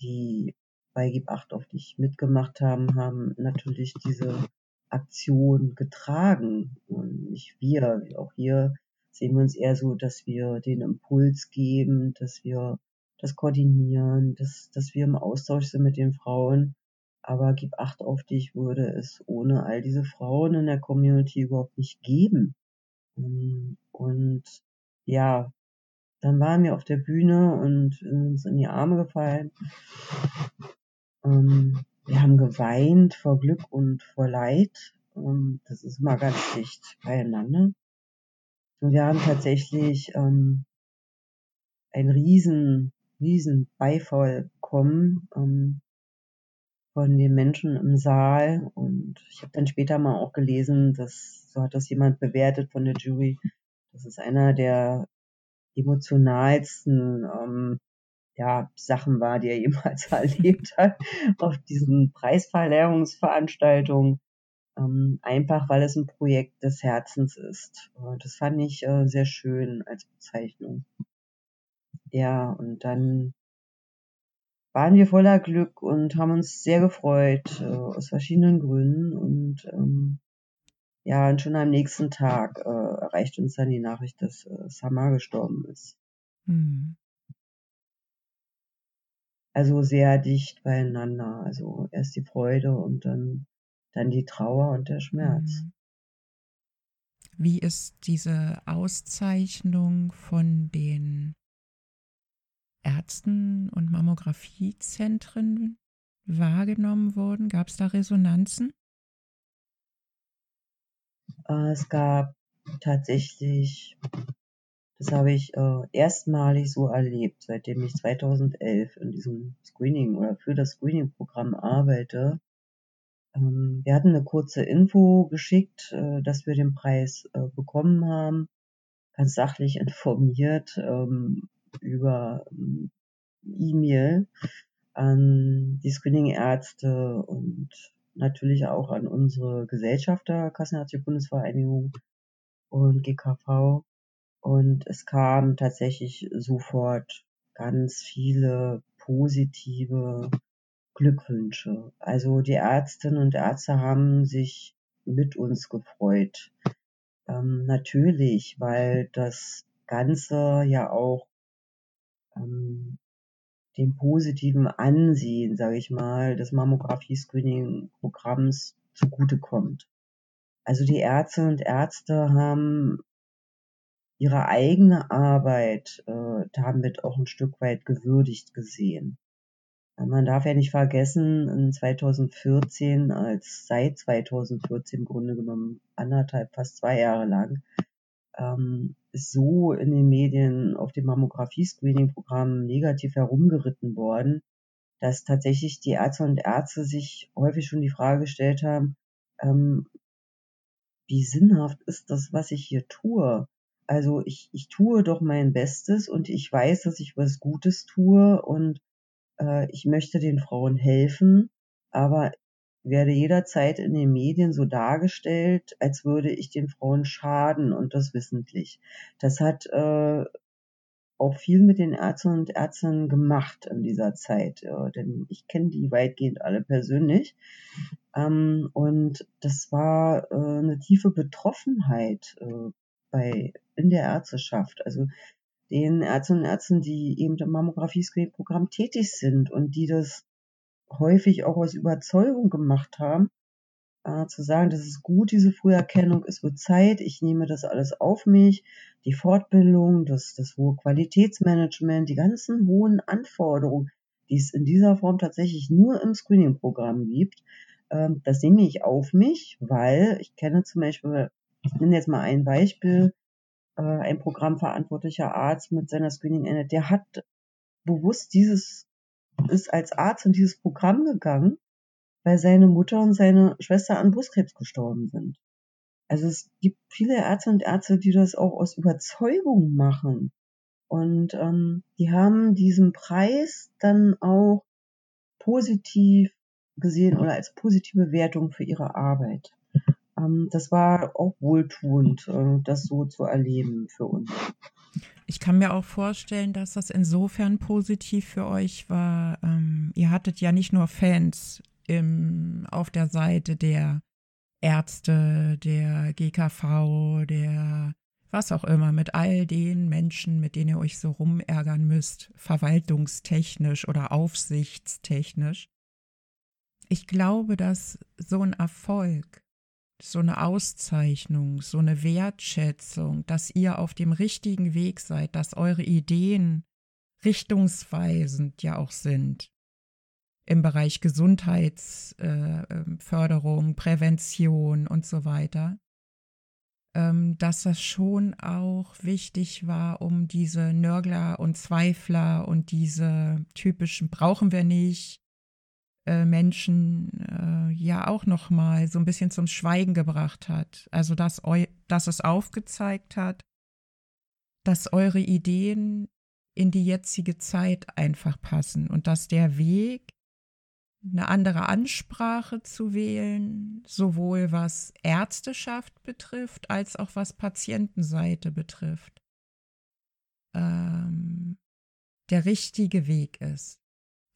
die bei Gib Acht auf dich mitgemacht haben, haben natürlich diese Aktion getragen und nicht wir. Auch hier sehen wir uns eher so, dass wir den Impuls geben, dass wir das koordinieren, dass, dass wir im Austausch sind mit den Frauen. Aber Gib Acht auf dich würde es ohne all diese Frauen in der Community überhaupt nicht geben. Und ja, dann waren wir auf der Bühne und sind uns in die Arme gefallen. Ähm, wir haben geweint vor Glück und vor Leid. Ähm, das ist immer ganz dicht beieinander. Und wir haben tatsächlich ähm, einen riesen, riesen Beifall bekommen ähm, von den Menschen im Saal. Und ich habe dann später mal auch gelesen, dass, so hat das jemand bewertet von der Jury, das ist einer der emotionalsten ähm, ja, Sachen war, die er jemals erlebt hat auf diesen Preisverleihungsveranstaltungen. Ähm, einfach weil es ein Projekt des Herzens ist. Das fand ich äh, sehr schön als Bezeichnung. Ja, und dann waren wir voller Glück und haben uns sehr gefreut, äh, aus verschiedenen Gründen. Und ähm, ja, und schon am nächsten Tag äh, erreicht uns dann die Nachricht, dass äh, Samar gestorben ist. Mhm. Also sehr dicht beieinander. Also erst die Freude und dann dann die Trauer und der Schmerz. Mhm. Wie ist diese Auszeichnung von den Ärzten und Mammografiezentren wahrgenommen worden? Gab es da Resonanzen? Äh, es gab tatsächlich, das habe ich äh, erstmalig so erlebt, seitdem ich 2011 in diesem Screening oder für das Screening-Programm arbeite, ähm, wir hatten eine kurze Info geschickt, äh, dass wir den Preis äh, bekommen haben, ganz sachlich informiert ähm, über ähm, E-Mail an die Screening-Ärzte und natürlich auch an unsere Gesellschafter, Kassenärztliche Bundesvereinigung und GKV. Und es kam tatsächlich sofort ganz viele positive Glückwünsche. Also die Ärztinnen und Ärzte haben sich mit uns gefreut. Ähm, natürlich, weil das Ganze ja auch ähm, dem positiven Ansehen, sage ich mal, des Mammographie-Screening-Programms zugutekommt. Also die Ärzte und Ärzte haben ihre eigene Arbeit äh, damit auch ein Stück weit gewürdigt gesehen. Man darf ja nicht vergessen, in 2014, als seit 2014 im Grunde genommen anderthalb, fast zwei Jahre lang, ähm, so in den Medien auf dem Mammographie-Screening-Programm negativ herumgeritten worden, dass tatsächlich die Ärzte und Ärzte sich häufig schon die Frage gestellt haben, ähm, wie sinnhaft ist das, was ich hier tue? Also ich, ich tue doch mein Bestes und ich weiß, dass ich was Gutes tue und äh, ich möchte den Frauen helfen, aber werde jederzeit in den Medien so dargestellt, als würde ich den Frauen schaden und das wissentlich. Das hat äh, auch viel mit den Ärzten und Ärzten gemacht in dieser Zeit, äh, denn ich kenne die weitgehend alle persönlich. Ähm, und das war äh, eine tiefe Betroffenheit äh, bei in der Ärzteschaft. Also den Ärztinnen und Ärzten, die eben im Mammographie-Screening-Programm tätig sind und die das häufig auch aus Überzeugung gemacht haben, äh, zu sagen, das ist gut, diese Früherkennung, es wird Zeit, ich nehme das alles auf mich, die Fortbildung, das, das hohe Qualitätsmanagement, die ganzen hohen Anforderungen, die es in dieser Form tatsächlich nur im Screening-Programm gibt, ähm, das nehme ich auf mich, weil ich kenne zum Beispiel, ich nenne jetzt mal ein Beispiel, äh, ein programmverantwortlicher Arzt mit seiner Screening Ende, der hat bewusst dieses, ist als Arzt in dieses Programm gegangen, weil seine Mutter und seine Schwester an Brustkrebs gestorben sind. Also es gibt viele Ärzte und Ärzte, die das auch aus Überzeugung machen. Und ähm, die haben diesen Preis dann auch positiv gesehen oder als positive Wertung für ihre Arbeit. Ähm, das war auch wohltuend, äh, das so zu erleben für uns. Ich kann mir auch vorstellen, dass das insofern positiv für euch war. Ähm, ihr hattet ja nicht nur Fans im, auf der Seite der Ärzte, der GKV, der was auch immer, mit all den Menschen, mit denen ihr euch so rumärgern müsst, verwaltungstechnisch oder aufsichtstechnisch. Ich glaube, dass so ein Erfolg, so eine Auszeichnung, so eine Wertschätzung, dass ihr auf dem richtigen Weg seid, dass eure Ideen richtungsweisend ja auch sind, im Bereich Gesundheitsförderung, äh, ähm, Prävention und so weiter, ähm, dass das schon auch wichtig war, um diese Nörgler und Zweifler und diese typischen brauchen wir nicht äh, Menschen äh, ja auch noch mal so ein bisschen zum Schweigen gebracht hat. Also dass, eu dass es aufgezeigt hat, dass eure Ideen in die jetzige Zeit einfach passen und dass der Weg eine andere Ansprache zu wählen, sowohl was Ärzteschaft betrifft, als auch was Patientenseite betrifft, ähm, der richtige Weg ist.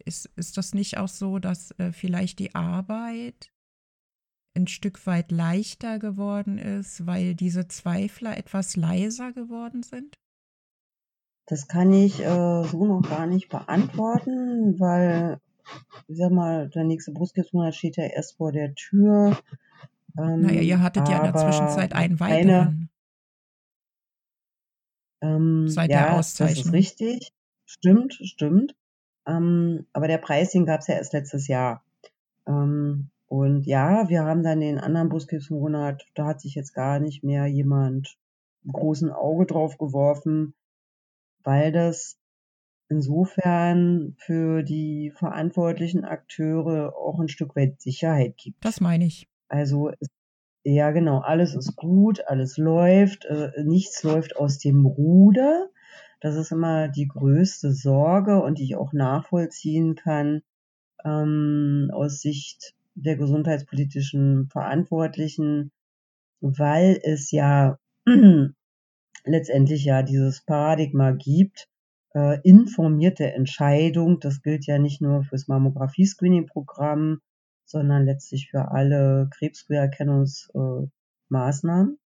Ist. Ist das nicht auch so, dass äh, vielleicht die Arbeit ein Stück weit leichter geworden ist, weil diese Zweifler etwas leiser geworden sind? Das kann ich äh, so noch gar nicht beantworten, weil ich sag mal, der nächste Brustkrebsmonat steht ja erst vor der Tür. Ähm, naja, ihr hattet ja in der Zwischenzeit einen weiteren. ähm, Seit ja, der Auszeichnung. Das ist richtig. Stimmt, stimmt. Ähm, aber der Preis, den gab es ja erst letztes Jahr. Ähm, und ja, wir haben dann den anderen Brustkrebsmonat, da hat sich jetzt gar nicht mehr jemand großen Auge drauf geworfen, weil das insofern für die verantwortlichen Akteure auch ein Stück weit Sicherheit gibt. Das meine ich. Also ja, genau, alles ist gut, alles läuft, äh, nichts läuft aus dem Ruder. Das ist immer die größte Sorge und die ich auch nachvollziehen kann ähm, aus Sicht der gesundheitspolitischen Verantwortlichen, weil es ja letztendlich ja dieses Paradigma gibt, äh, informierte Entscheidung. Das gilt ja nicht nur fürs Mammographie-Screening-Programm, sondern letztlich für alle Krebsfrüherkennungsmaßnahmen.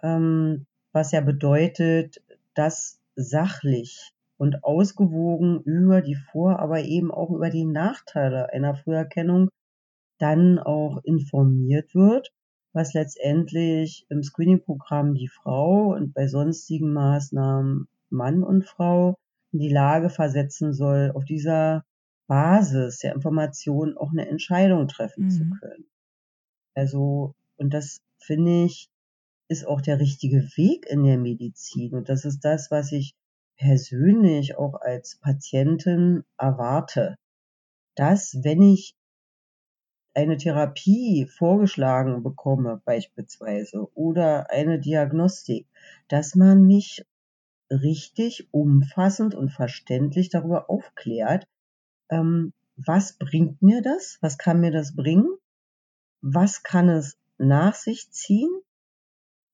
Äh, ähm, was ja bedeutet, dass sachlich und ausgewogen über die Vor-, aber eben auch über die Nachteile einer Früherkennung dann auch informiert wird, was letztendlich im Screening-Programm die Frau und bei sonstigen Maßnahmen Mann und Frau in die Lage versetzen soll, auf dieser Basis der Information auch eine Entscheidung treffen mhm. zu können. Also, und das finde ich, ist auch der richtige Weg in der Medizin. Und das ist das, was ich persönlich auch als Patientin erwarte. Dass, wenn ich eine Therapie vorgeschlagen bekomme, beispielsweise, oder eine Diagnostik, dass man mich richtig umfassend und verständlich darüber aufklärt, ähm, was bringt mir das, was kann mir das bringen, was kann es nach sich ziehen,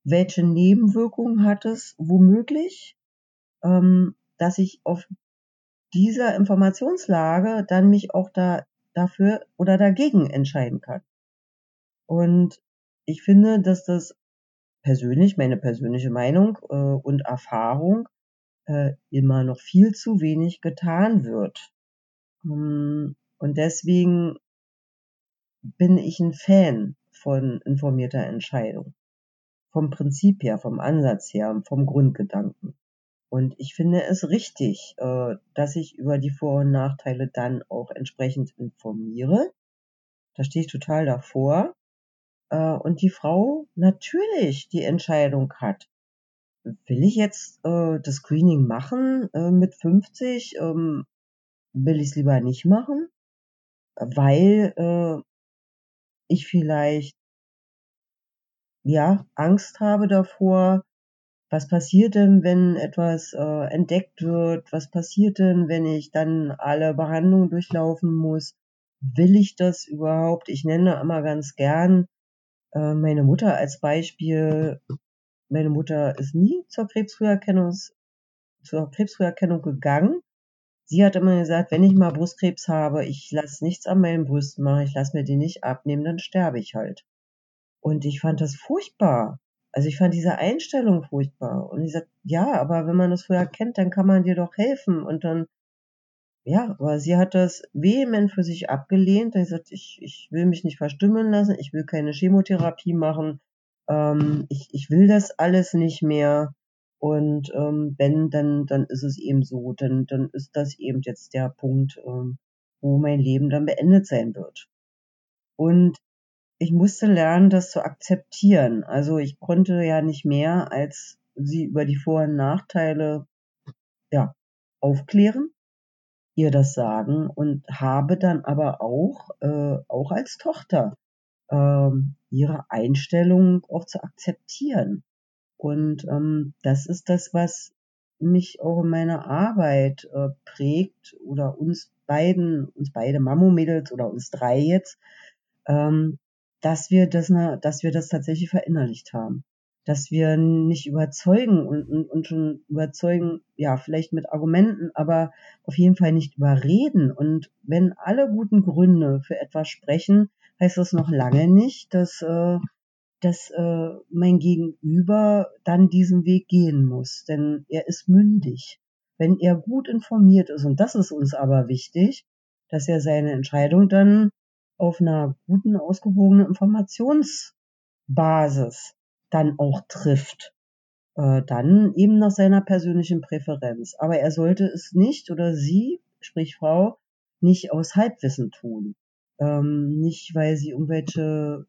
welche Nebenwirkungen hat es womöglich, ähm, dass ich auf dieser Informationslage dann mich auch da dafür oder dagegen entscheiden kann. Und ich finde, dass das persönlich, meine persönliche Meinung äh, und Erfahrung, äh, immer noch viel zu wenig getan wird. Um, und deswegen bin ich ein Fan von informierter Entscheidung. Vom Prinzip her, vom Ansatz her, vom Grundgedanken. Und ich finde es richtig, äh, dass ich über die Vor- und Nachteile dann auch entsprechend informiere. Da stehe ich total davor äh, und die Frau natürlich die Entscheidung hat. Will ich jetzt äh, das Screening machen mit 50? Ähm, will ich es lieber nicht machen, weil ich vielleicht ja Angst habe davor, was passiert denn, wenn etwas äh, entdeckt wird? Was passiert denn, wenn ich dann alle Behandlungen durchlaufen muss? Will ich das überhaupt? Ich nenne immer ganz gern äh, meine Mutter als Beispiel. Meine Mutter ist nie zur Krebsfrüherkennungsstelle zur Krebsfrüherkennung gegangen. Sie hat immer gesagt, wenn ich mal Brustkrebs habe, ich lasse nichts an meinen Brüsten machen, ich lasse mir die nicht abnehmen, dann sterbe ich halt. Und ich fand das furchtbar. Also ich fand diese Einstellung furchtbar. Und ich sagte, ja, aber wenn man das früher kennt, dann kann man dir doch helfen. Und dann, ja, aber sie hat das vehement für sich abgelehnt. Dann gesagt, ich, ich will mich nicht verstümmeln lassen, ich will keine Chemotherapie machen, ähm, ich, ich will das alles nicht mehr. Und ähm, wenn, dann, dann ist es eben so, dann, dann ist das eben jetzt der Punkt, ähm, wo mein Leben dann beendet sein wird. Und ich musste lernen, das zu akzeptieren. Also ich konnte ja nicht mehr als sie über die Vor- und Nachteile ja, aufklären, ihr das sagen und habe dann aber auch, äh, auch als Tochter, äh, ihre Einstellung auch zu akzeptieren. Und ähm, das ist das, was mich auch in meiner Arbeit äh, prägt oder uns beiden, uns beide Mammo-Mädels oder uns drei jetzt, ähm, dass wir das, dass wir das tatsächlich verinnerlicht haben. Dass wir nicht überzeugen und, und, und schon überzeugen, ja, vielleicht mit Argumenten, aber auf jeden Fall nicht überreden. Und wenn alle guten Gründe für etwas sprechen, heißt das noch lange nicht, dass, äh, dass äh, mein Gegenüber dann diesen Weg gehen muss. Denn er ist mündig. Wenn er gut informiert ist, und das ist uns aber wichtig, dass er seine Entscheidung dann auf einer guten, ausgewogenen Informationsbasis dann auch trifft. Äh, dann eben nach seiner persönlichen Präferenz. Aber er sollte es nicht oder sie, sprich Frau, nicht aus Halbwissen tun. Ähm, nicht, weil sie irgendwelche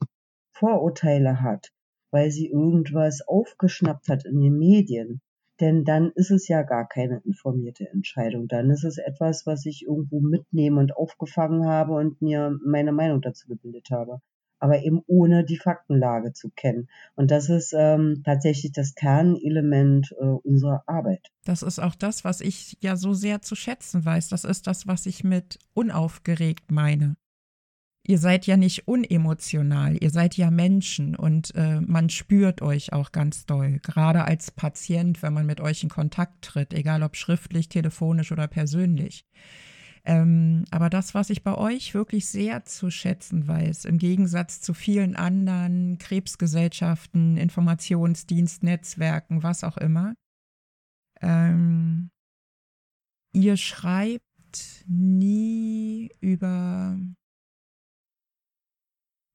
Vorurteile hat, weil sie irgendwas aufgeschnappt hat in den Medien, denn dann ist es ja gar keine informierte Entscheidung. Dann ist es etwas, was ich irgendwo mitnehme und aufgefangen habe und mir meine Meinung dazu gebildet habe. Aber eben ohne die Faktenlage zu kennen. Und das ist ähm, tatsächlich das Kernelement äh, unserer Arbeit. Das ist auch das, was ich ja so sehr zu schätzen weiß. Das ist das, was ich mit unaufgeregt meine ihr seid ja nicht unemotional, ihr seid ja Menschen und äh, man spürt euch auch ganz doll, gerade als Patient, wenn man mit euch in Kontakt tritt, egal ob schriftlich, telefonisch oder persönlich. Ähm, aber das, was ich bei euch wirklich sehr zu schätzen weiß, im Gegensatz zu vielen anderen Krebsgesellschaften, Informationsdienstnetzwerken, was auch immer, ähm, ihr schreibt nie über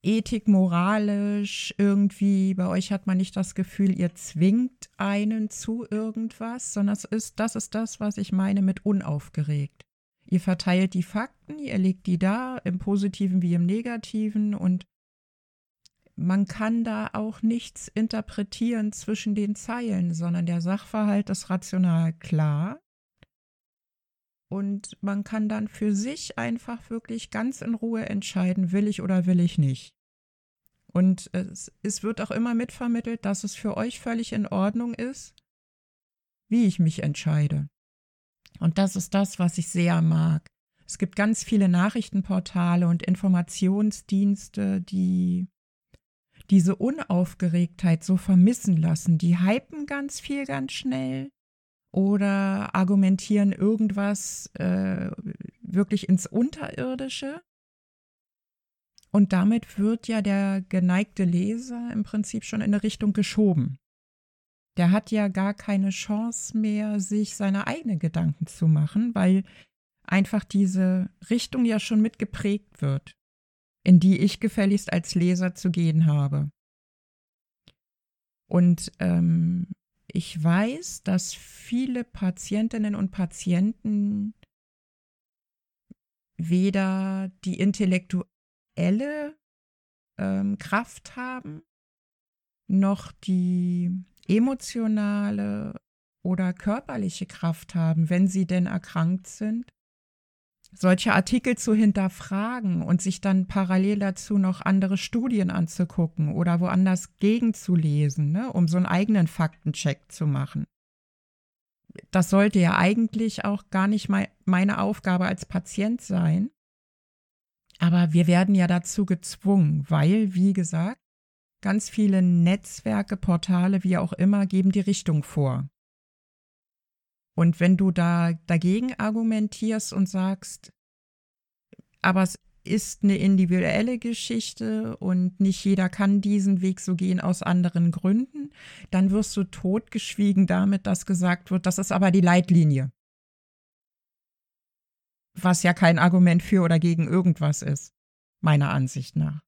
Ethik, moralisch, irgendwie, bei euch hat man nicht das Gefühl, ihr zwingt einen zu irgendwas, sondern es ist, das ist das, was ich meine mit unaufgeregt. Ihr verteilt die Fakten, ihr legt die da, im Positiven wie im Negativen und man kann da auch nichts interpretieren zwischen den Zeilen, sondern der Sachverhalt ist rational klar. Und man kann dann für sich einfach wirklich ganz in Ruhe entscheiden, will ich oder will ich nicht. Und es, es wird auch immer mitvermittelt, dass es für euch völlig in Ordnung ist, wie ich mich entscheide. Und das ist das, was ich sehr mag. Es gibt ganz viele Nachrichtenportale und Informationsdienste, die diese Unaufgeregtheit so vermissen lassen. Die hypen ganz viel ganz schnell oder argumentieren irgendwas äh, wirklich ins Unterirdische. Und damit wird ja der geneigte Leser im Prinzip schon in eine Richtung geschoben. Der hat ja gar keine Chance mehr, sich seine eigenen Gedanken zu machen, weil einfach diese Richtung ja schon mitgeprägt wird, in die ich gefälligst als Leser zu gehen habe. Und ähm, ich weiß, dass viele Patientinnen und Patienten weder die intellektuelle ähm, Kraft haben, noch die emotionale oder körperliche Kraft haben, wenn sie denn erkrankt sind, solche Artikel zu hinterfragen und sich dann parallel dazu noch andere Studien anzugucken oder woanders gegenzulesen, ne, um so einen eigenen Faktencheck zu machen. Das sollte ja eigentlich auch gar nicht meine Aufgabe als Patient sein. Aber wir werden ja dazu gezwungen, weil, wie gesagt, ganz viele Netzwerke, Portale, wie auch immer, geben die Richtung vor. Und wenn du da dagegen argumentierst und sagst, aber es ist eine individuelle Geschichte und nicht jeder kann diesen Weg so gehen aus anderen Gründen, dann wirst du totgeschwiegen damit, dass gesagt wird, das ist aber die Leitlinie. Was ja kein Argument für oder gegen irgendwas ist, meiner Ansicht nach.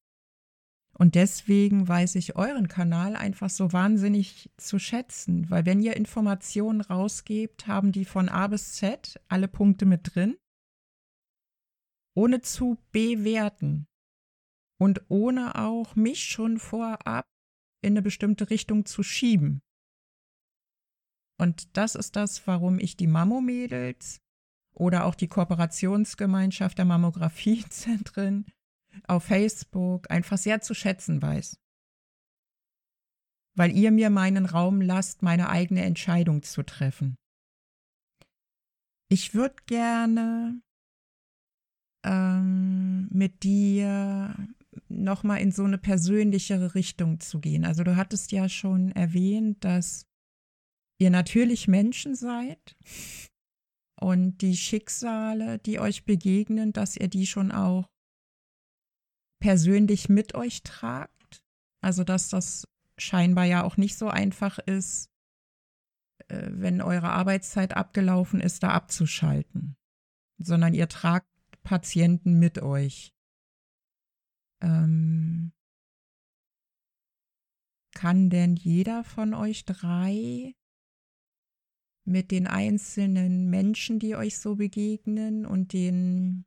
Und deswegen weiß ich euren Kanal einfach so wahnsinnig zu schätzen, weil wenn ihr Informationen rausgebt, haben die von A bis Z alle Punkte mit drin ohne zu bewerten und ohne auch mich schon vorab in eine bestimmte Richtung zu schieben. Und das ist das, warum ich die Mammo-Mädels oder auch die Kooperationsgemeinschaft der Mammografiezentren auf Facebook einfach sehr zu schätzen weiß. Weil ihr mir meinen Raum lasst, meine eigene Entscheidung zu treffen. Ich würde gerne ähm, mit dir nochmal in so eine persönlichere Richtung zu gehen. Also du hattest ja schon erwähnt, dass ihr natürlich Menschen seid und die Schicksale, die euch begegnen, dass ihr die schon auch persönlich mit euch tragt. Also dass das scheinbar ja auch nicht so einfach ist, äh, wenn eure Arbeitszeit abgelaufen ist, da abzuschalten, sondern ihr tragt Patienten mit euch. Ähm, kann denn jeder von euch drei mit den einzelnen Menschen, die euch so begegnen und den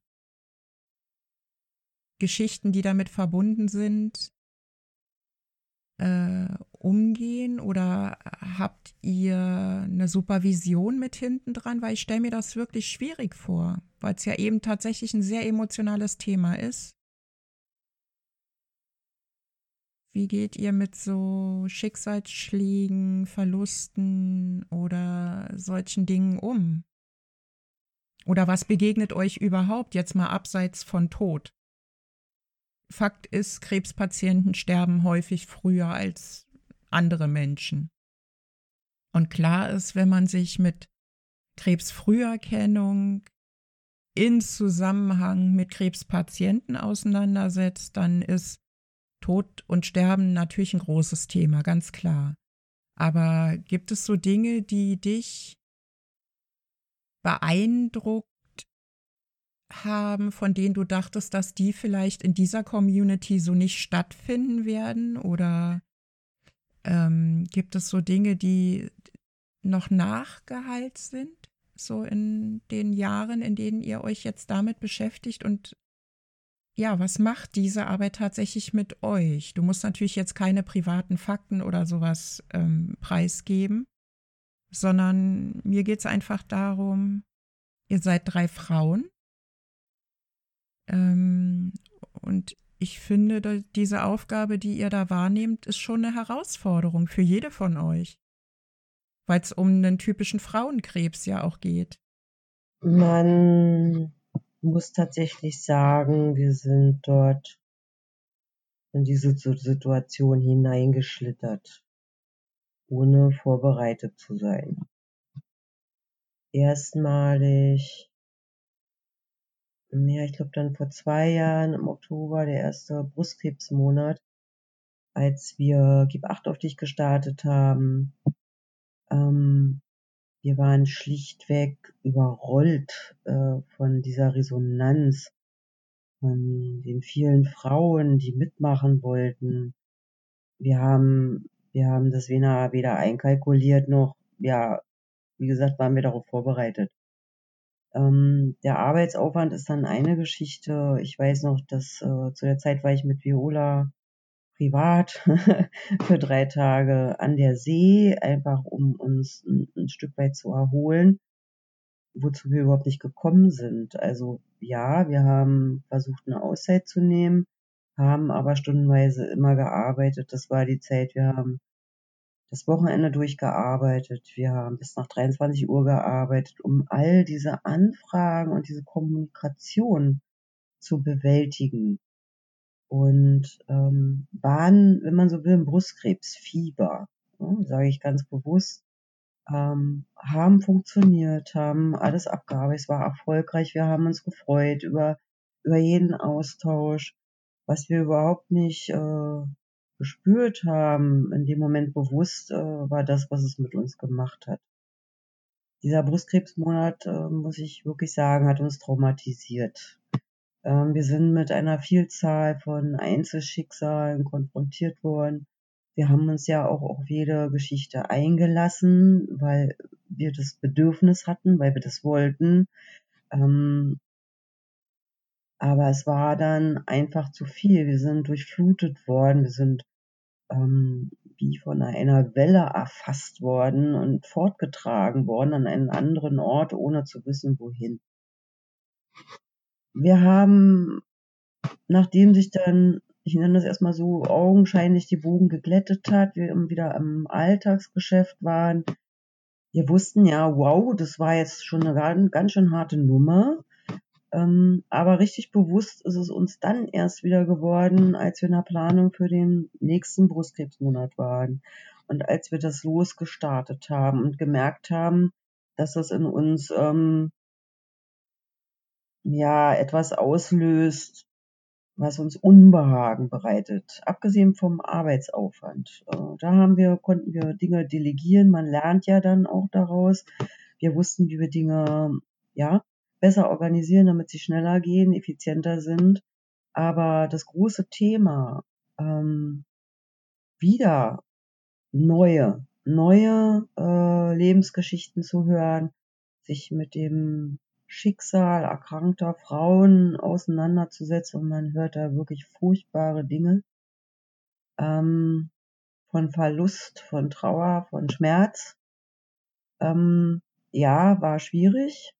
Geschichten, die damit verbunden sind, äh, umgehen oder habt ihr eine Supervision mit hinten dran? Weil ich stelle mir das wirklich schwierig vor, weil es ja eben tatsächlich ein sehr emotionales Thema ist. Wie geht ihr mit so Schicksalsschlägen, Verlusten oder solchen Dingen um? Oder was begegnet euch überhaupt jetzt mal abseits von Tod? Fakt ist, Krebspatienten sterben häufig früher als andere Menschen. Und klar ist, wenn man sich mit Krebsfrüherkennung in Zusammenhang mit Krebspatienten auseinandersetzt, dann ist Tod und Sterben natürlich ein großes Thema, ganz klar. Aber gibt es so Dinge, die dich beeindruckt haben, von denen du dachtest, dass die vielleicht in dieser Community so nicht stattfinden werden? Oder ähm, gibt es so Dinge, die noch nachgeheilt sind, so in den Jahren, in denen ihr euch jetzt damit beschäftigt? Und ja, was macht diese Arbeit tatsächlich mit euch? Du musst natürlich jetzt keine privaten Fakten oder sowas ähm, preisgeben, sondern mir geht es einfach darum, ihr seid drei Frauen ähm, und ich finde, diese Aufgabe, die ihr da wahrnehmt, ist schon eine Herausforderung für jede von euch, weil es um einen typischen Frauenkrebs ja auch geht. Man muss tatsächlich sagen, wir sind dort in diese Situation hineingeschlittert, ohne vorbereitet zu sein. Erstmalig ja, ich glaube dann vor zwei Jahren im Oktober, der erste Brustkrebsmonat, als wir Gib Acht auf dich gestartet haben. Ähm, wir waren schlichtweg überrollt äh, von dieser Resonanz, von den vielen Frauen, die mitmachen wollten. Wir haben, wir haben das weder, weder einkalkuliert noch, ja, wie gesagt, waren wir darauf vorbereitet. Ähm, der Arbeitsaufwand ist dann eine Geschichte. Ich weiß noch, dass äh, zu der Zeit war ich mit Viola privat für drei Tage an der See, einfach um uns ein, ein Stück weit zu erholen, wozu wir überhaupt nicht gekommen sind. Also ja, wir haben versucht, eine Auszeit zu nehmen, haben aber stundenweise immer gearbeitet. Das war die Zeit, wir haben das Wochenende durchgearbeitet. Wir haben bis nach 23 Uhr gearbeitet, um all diese Anfragen und diese Kommunikation zu bewältigen. Und ähm, waren, wenn man so will, im Brustkrebsfieber, ne, sage ich ganz bewusst. ähm, haben funktioniert, haben alles abgearbeitet, es war erfolgreich, wir haben uns gefreut über, über jeden Austausch, was wir überhaupt nicht äh, gespürt haben, in dem Moment bewusst, äh, war das, was es mit uns gemacht hat. Dieser Brustkrebsmonat, äh, muss ich wirklich sagen, hat uns traumatisiert. Ähm, wir sind mit einer Vielzahl von Einzelschicksalen konfrontiert worden wir haben uns ja auch auf jede Geschichte eingelassen, weil wir das Bedürfnis hatten, weil wir das wollten. Ähm, aber es war dann einfach zu viel. Wir sind durchflutet worden, wir sind ähm, wie von einer Welle erfasst worden und fortgetragen worden an einen anderen Ort, ohne zu wissen, wohin. Wir haben, nachdem sich dann ich nenne das erstmal so, augenscheinlich die Bogen geglättet hat, wir wieder im Alltagsgeschäft waren. Wir wussten ja, wow, das war jetzt schon eine ganz, schön harte Nummer. Ähm, aber richtig bewusst ist es uns dann erst wieder geworden, als wir in der Planung für den nächsten Brustkrebsmonat waren. Und als wir das losgestartet haben und gemerkt haben, dass das in uns ähm, ja etwas auslöst, was uns Unbehagen bereitet, abgesehen vom Arbeitsaufwand. Äh, da haben wir, konnten wir Dinge delegieren. Man lernt ja dann auch daraus. Wir wussten, wie wir Dinge, ja, besser organisieren, damit sie schneller gehen, effizienter sind. Aber das große Thema, ähm, wieder neue, neue äh, Lebensgeschichten zu hören, sich mit dem Schicksal erkrankter Frauen auseinanderzusetzen und man hört da wirklich furchtbare Dinge ähm, von Verlust, von Trauer, von Schmerz. Ähm, ja, war schwierig.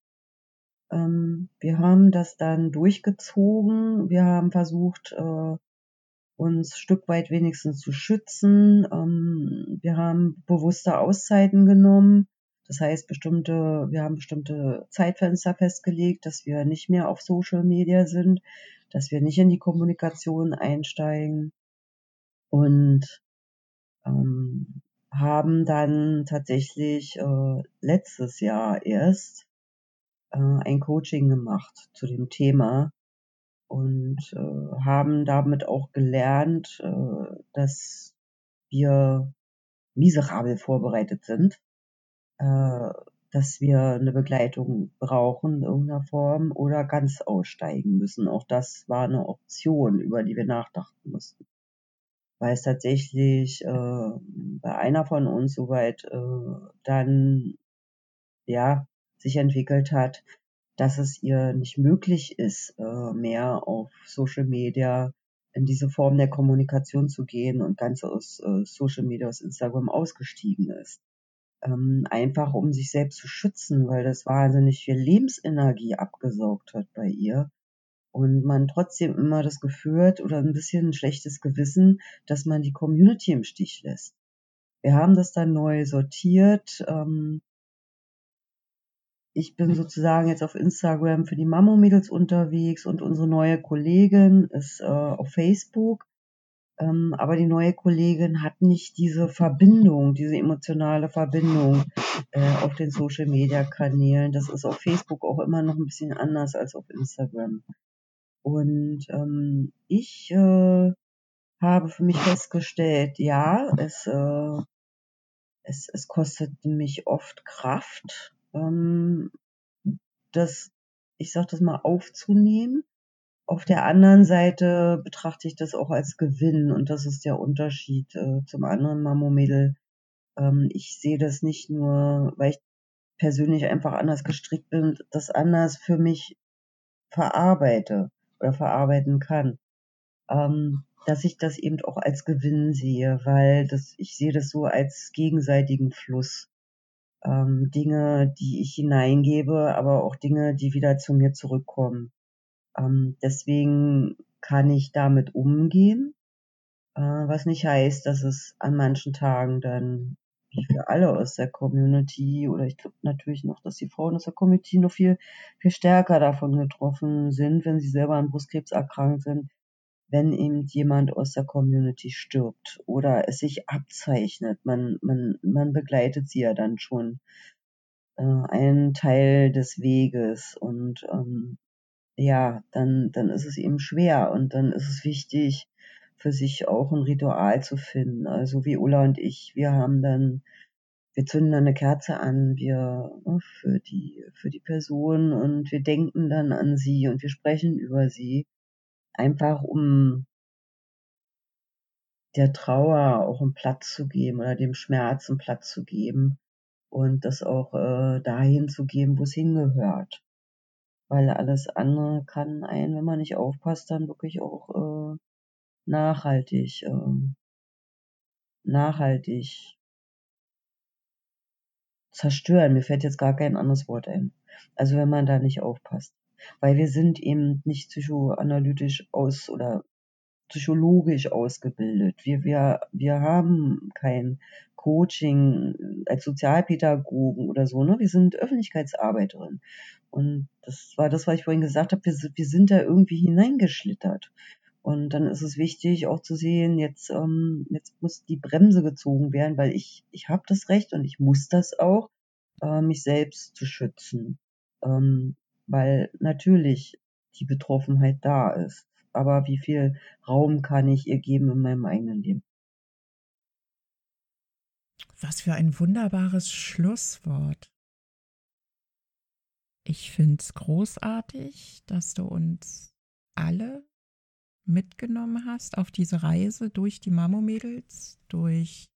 Ähm, wir haben das dann durchgezogen. Wir haben versucht, äh, uns Stück weit wenigstens zu schützen. Ähm, wir haben bewusste Auszeiten genommen. Das heißt, bestimmte, wir haben bestimmte Zeitfenster festgelegt, dass wir nicht mehr auf Social Media sind, dass wir nicht in die Kommunikation einsteigen und ähm, haben dann tatsächlich äh, letztes Jahr erst ein Coaching gemacht zu dem Thema und äh, haben damit auch gelernt, äh, dass wir miserabel vorbereitet sind äh, dass wir eine Begleitung brauchen in irgendeiner Form oder ganz aussteigen müssen. Auch das war eine Option, über die wir nachdachten mussten. Weil es tatsächlich äh, bei einer von uns soweit äh, dann ja sich entwickelt hat, dass es ihr nicht möglich ist, äh, mehr auf Social Media in diese Form der Kommunikation zu gehen und ganz aus äh, Social Media, aus Instagram ausgestiegen ist ähm, einfach um sich selbst zu schützen, weil das wahnsinnig viel Lebensenergie abgesaugt hat bei ihr. Und man trotzdem immer das Gefühl hat oder ein bisschen ein schlechtes Gewissen, dass man die Community im Stich lässt. Wir haben das dann neu sortiert. Ähm, ich bin sozusagen jetzt auf Instagram für die Mammo-Mädels unterwegs und unsere neue Kollegin ist äh, auf Facebook. Ähm, aber die neue Kollegin hat nicht diese Verbindung, diese emotionale Verbindung äh, auf den Social Media Kanälen. Das ist auf Facebook auch immer noch ein bisschen anders als auf Instagram. Und ähm, ich äh, habe für mich festgestellt, ja, es, äh, es, es kostet mich oft Kraft, ähm, das, ich sag das mal, aufzunehmen auf der anderen Seite betrachte ich das auch als Gewinn und das ist der Unterschied äh, zum anderen Mamomädel. Ähm, ich sehe das nicht nur, weil ich persönlich einfach anders gestrickt bin, das anders für mich verarbeite oder verarbeiten kann. Ähm, dass ich das eben auch als Gewinn sehe, weil das, ich sehe das so als gegenseitigen Fluss. Ähm, Dinge, die ich hineingebe, aber auch Dinge, die wieder zu mir zurückkommen. Ähm, deswegen kann ich damit umgehen, äh, was nicht heißt, dass es an manchen Tagen dann wie für alle aus der Community oder ich glaube natürlich noch, dass die Frauen aus der Community noch viel, viel stärker davon getroffen sind, wenn sie selber an Brustkrebs erkrankt sind, wenn eben jemand aus der Community stirbt oder es sich abzeichnet. Man, man, man begleitet sie ja dann schon äh, einen Teil des Weges und ähm, ja, dann, dann ist es eben schwer und dann ist es wichtig, für sich auch ein Ritual zu finden. Also wie Ulla und ich, wir haben dann, wir zünden eine Kerze an, wir ne, für die, für die Person und wir denken dann an sie und wir sprechen über sie, einfach um der Trauer auch einen Platz zu geben oder dem Schmerz einen Platz zu geben und das auch äh, dahin zu geben, wo es hingehört. Weil alles andere kann einen, wenn man nicht aufpasst, dann wirklich auch äh, nachhaltig, äh, nachhaltig zerstören. Mir fällt jetzt gar kein anderes Wort ein. Also wenn man da nicht aufpasst. Weil wir sind eben nicht psychoanalytisch aus oder psychologisch ausgebildet. Wir, wir, wir haben kein Coaching als Sozialpädagogen oder so, ne? Wir sind Öffentlichkeitsarbeiterin. Und das war das, was ich vorhin gesagt habe, wir, wir sind da irgendwie hineingeschlittert. Und dann ist es wichtig auch zu sehen, jetzt, ähm, jetzt muss die Bremse gezogen werden, weil ich, ich habe das Recht und ich muss das auch, äh, mich selbst zu schützen. Ähm, weil natürlich die Betroffenheit da ist aber wie viel Raum kann ich ihr geben in meinem eigenen Leben? Was für ein wunderbares Schlusswort. Ich finde es großartig, dass du uns alle mitgenommen hast auf diese Reise durch die Mamo-Mädels, durch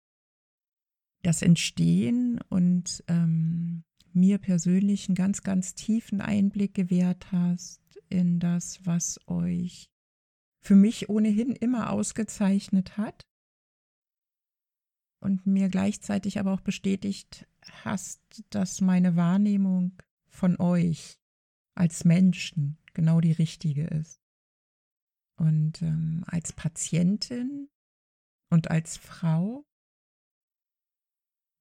das Entstehen und ähm, mir persönlich einen ganz, ganz tiefen Einblick gewährt hast in das, was euch für mich ohnehin immer ausgezeichnet hat und mir gleichzeitig aber auch bestätigt hast, dass meine Wahrnehmung von euch als Menschen genau die richtige ist. Und ähm, als Patientin und als Frau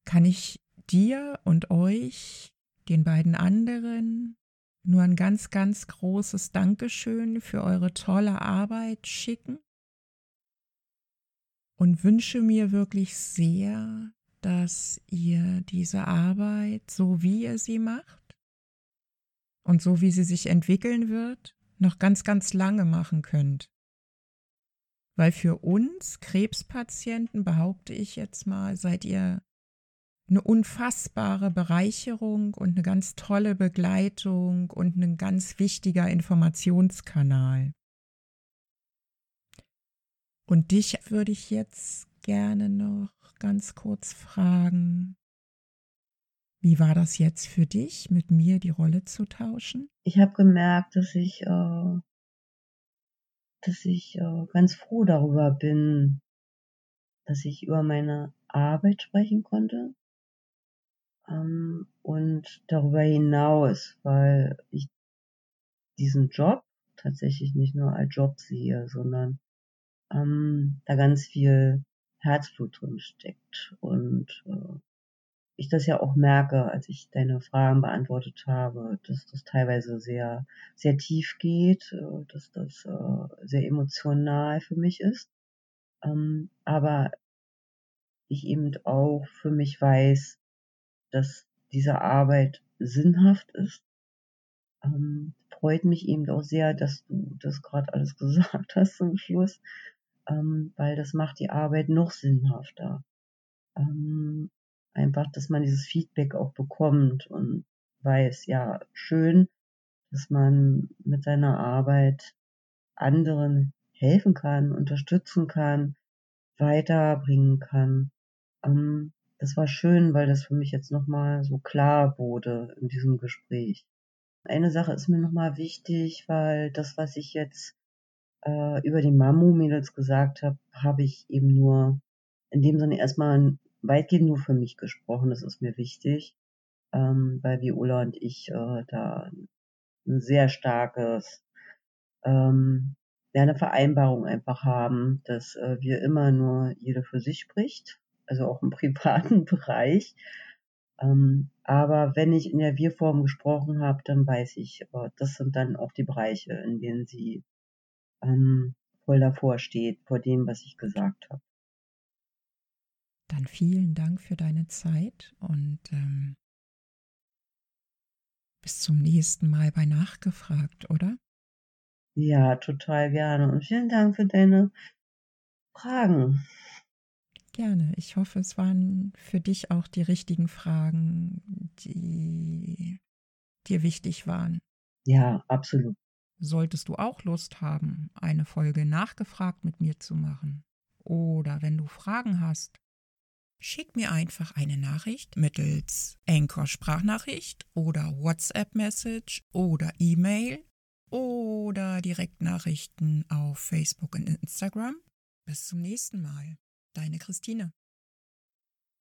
kann ich dir und euch, den beiden anderen, nur ein ganz, ganz großes Dankeschön für eure tolle Arbeit schicken und wünsche mir wirklich sehr, dass ihr diese Arbeit, so wie ihr sie macht und so wie sie sich entwickeln wird, noch ganz, ganz lange machen könnt. Weil für uns Krebspatienten, behaupte ich jetzt mal, seid ihr eine unfassbare Bereicherung und eine ganz tolle Begleitung und ein ganz wichtiger Informationskanal. Und dich würde ich jetzt gerne noch ganz kurz fragen, wie war das jetzt für dich, mit mir die Rolle zu tauschen? Ich habe gemerkt, dass ich, äh, dass ich äh, ganz froh darüber bin, dass ich über meine Arbeit sprechen konnte, ähm, und darüber hinaus, weil ich diesen Job tatsächlich nicht nur als Job sehe, sondern ähm, da ganz viel Herzblut drin steckt und äh, ich das ja auch merke, als ich deine Fragen beantwortet habe, dass das teilweise sehr, sehr tief geht, äh, dass das äh, sehr emotional für mich ist. Ähm, aber ich eben auch für mich weiß, dass diese Arbeit sinnhaft ist. Ähm, freut mich eben auch sehr, dass du das gerade alles gesagt hast zum Schluss, ähm, weil das macht die Arbeit noch sinnhafter. Ähm, einfach, dass man dieses Feedback auch bekommt und weiß, ja, schön, dass man mit seiner Arbeit anderen helfen kann, unterstützen kann, weiterbringen kann. Ähm, das war schön, weil das für mich jetzt nochmal so klar wurde in diesem Gespräch. Eine Sache ist mir nochmal wichtig, weil das, was ich jetzt äh, über die Mamu-Mädels gesagt habe, habe ich eben nur in dem Sinne erstmal weitgehend nur für mich gesprochen. Das ist mir wichtig, ähm, weil Viola und ich äh, da ein sehr starkes, ähm, ja, eine Vereinbarung einfach haben, dass äh, wir immer nur jede für sich spricht also auch im privaten Bereich. Ähm, aber wenn ich in der Wir-Form gesprochen habe, dann weiß ich, äh, das sind dann auch die Bereiche, in denen sie ähm, voll davor steht, vor dem, was ich gesagt habe. Dann vielen Dank für deine Zeit und ähm, bis zum nächsten Mal bei Nachgefragt, oder? Ja, total gerne. Und vielen Dank für deine Fragen. Gerne. Ich hoffe, es waren für dich auch die richtigen Fragen, die dir wichtig waren. Ja, absolut. Solltest du auch Lust haben, eine Folge nachgefragt mit mir zu machen, oder wenn du Fragen hast, schick mir einfach eine Nachricht mittels Anchor Sprachnachricht oder WhatsApp Message oder E-Mail oder Direktnachrichten auf Facebook und Instagram. Bis zum nächsten Mal. Deine Christine.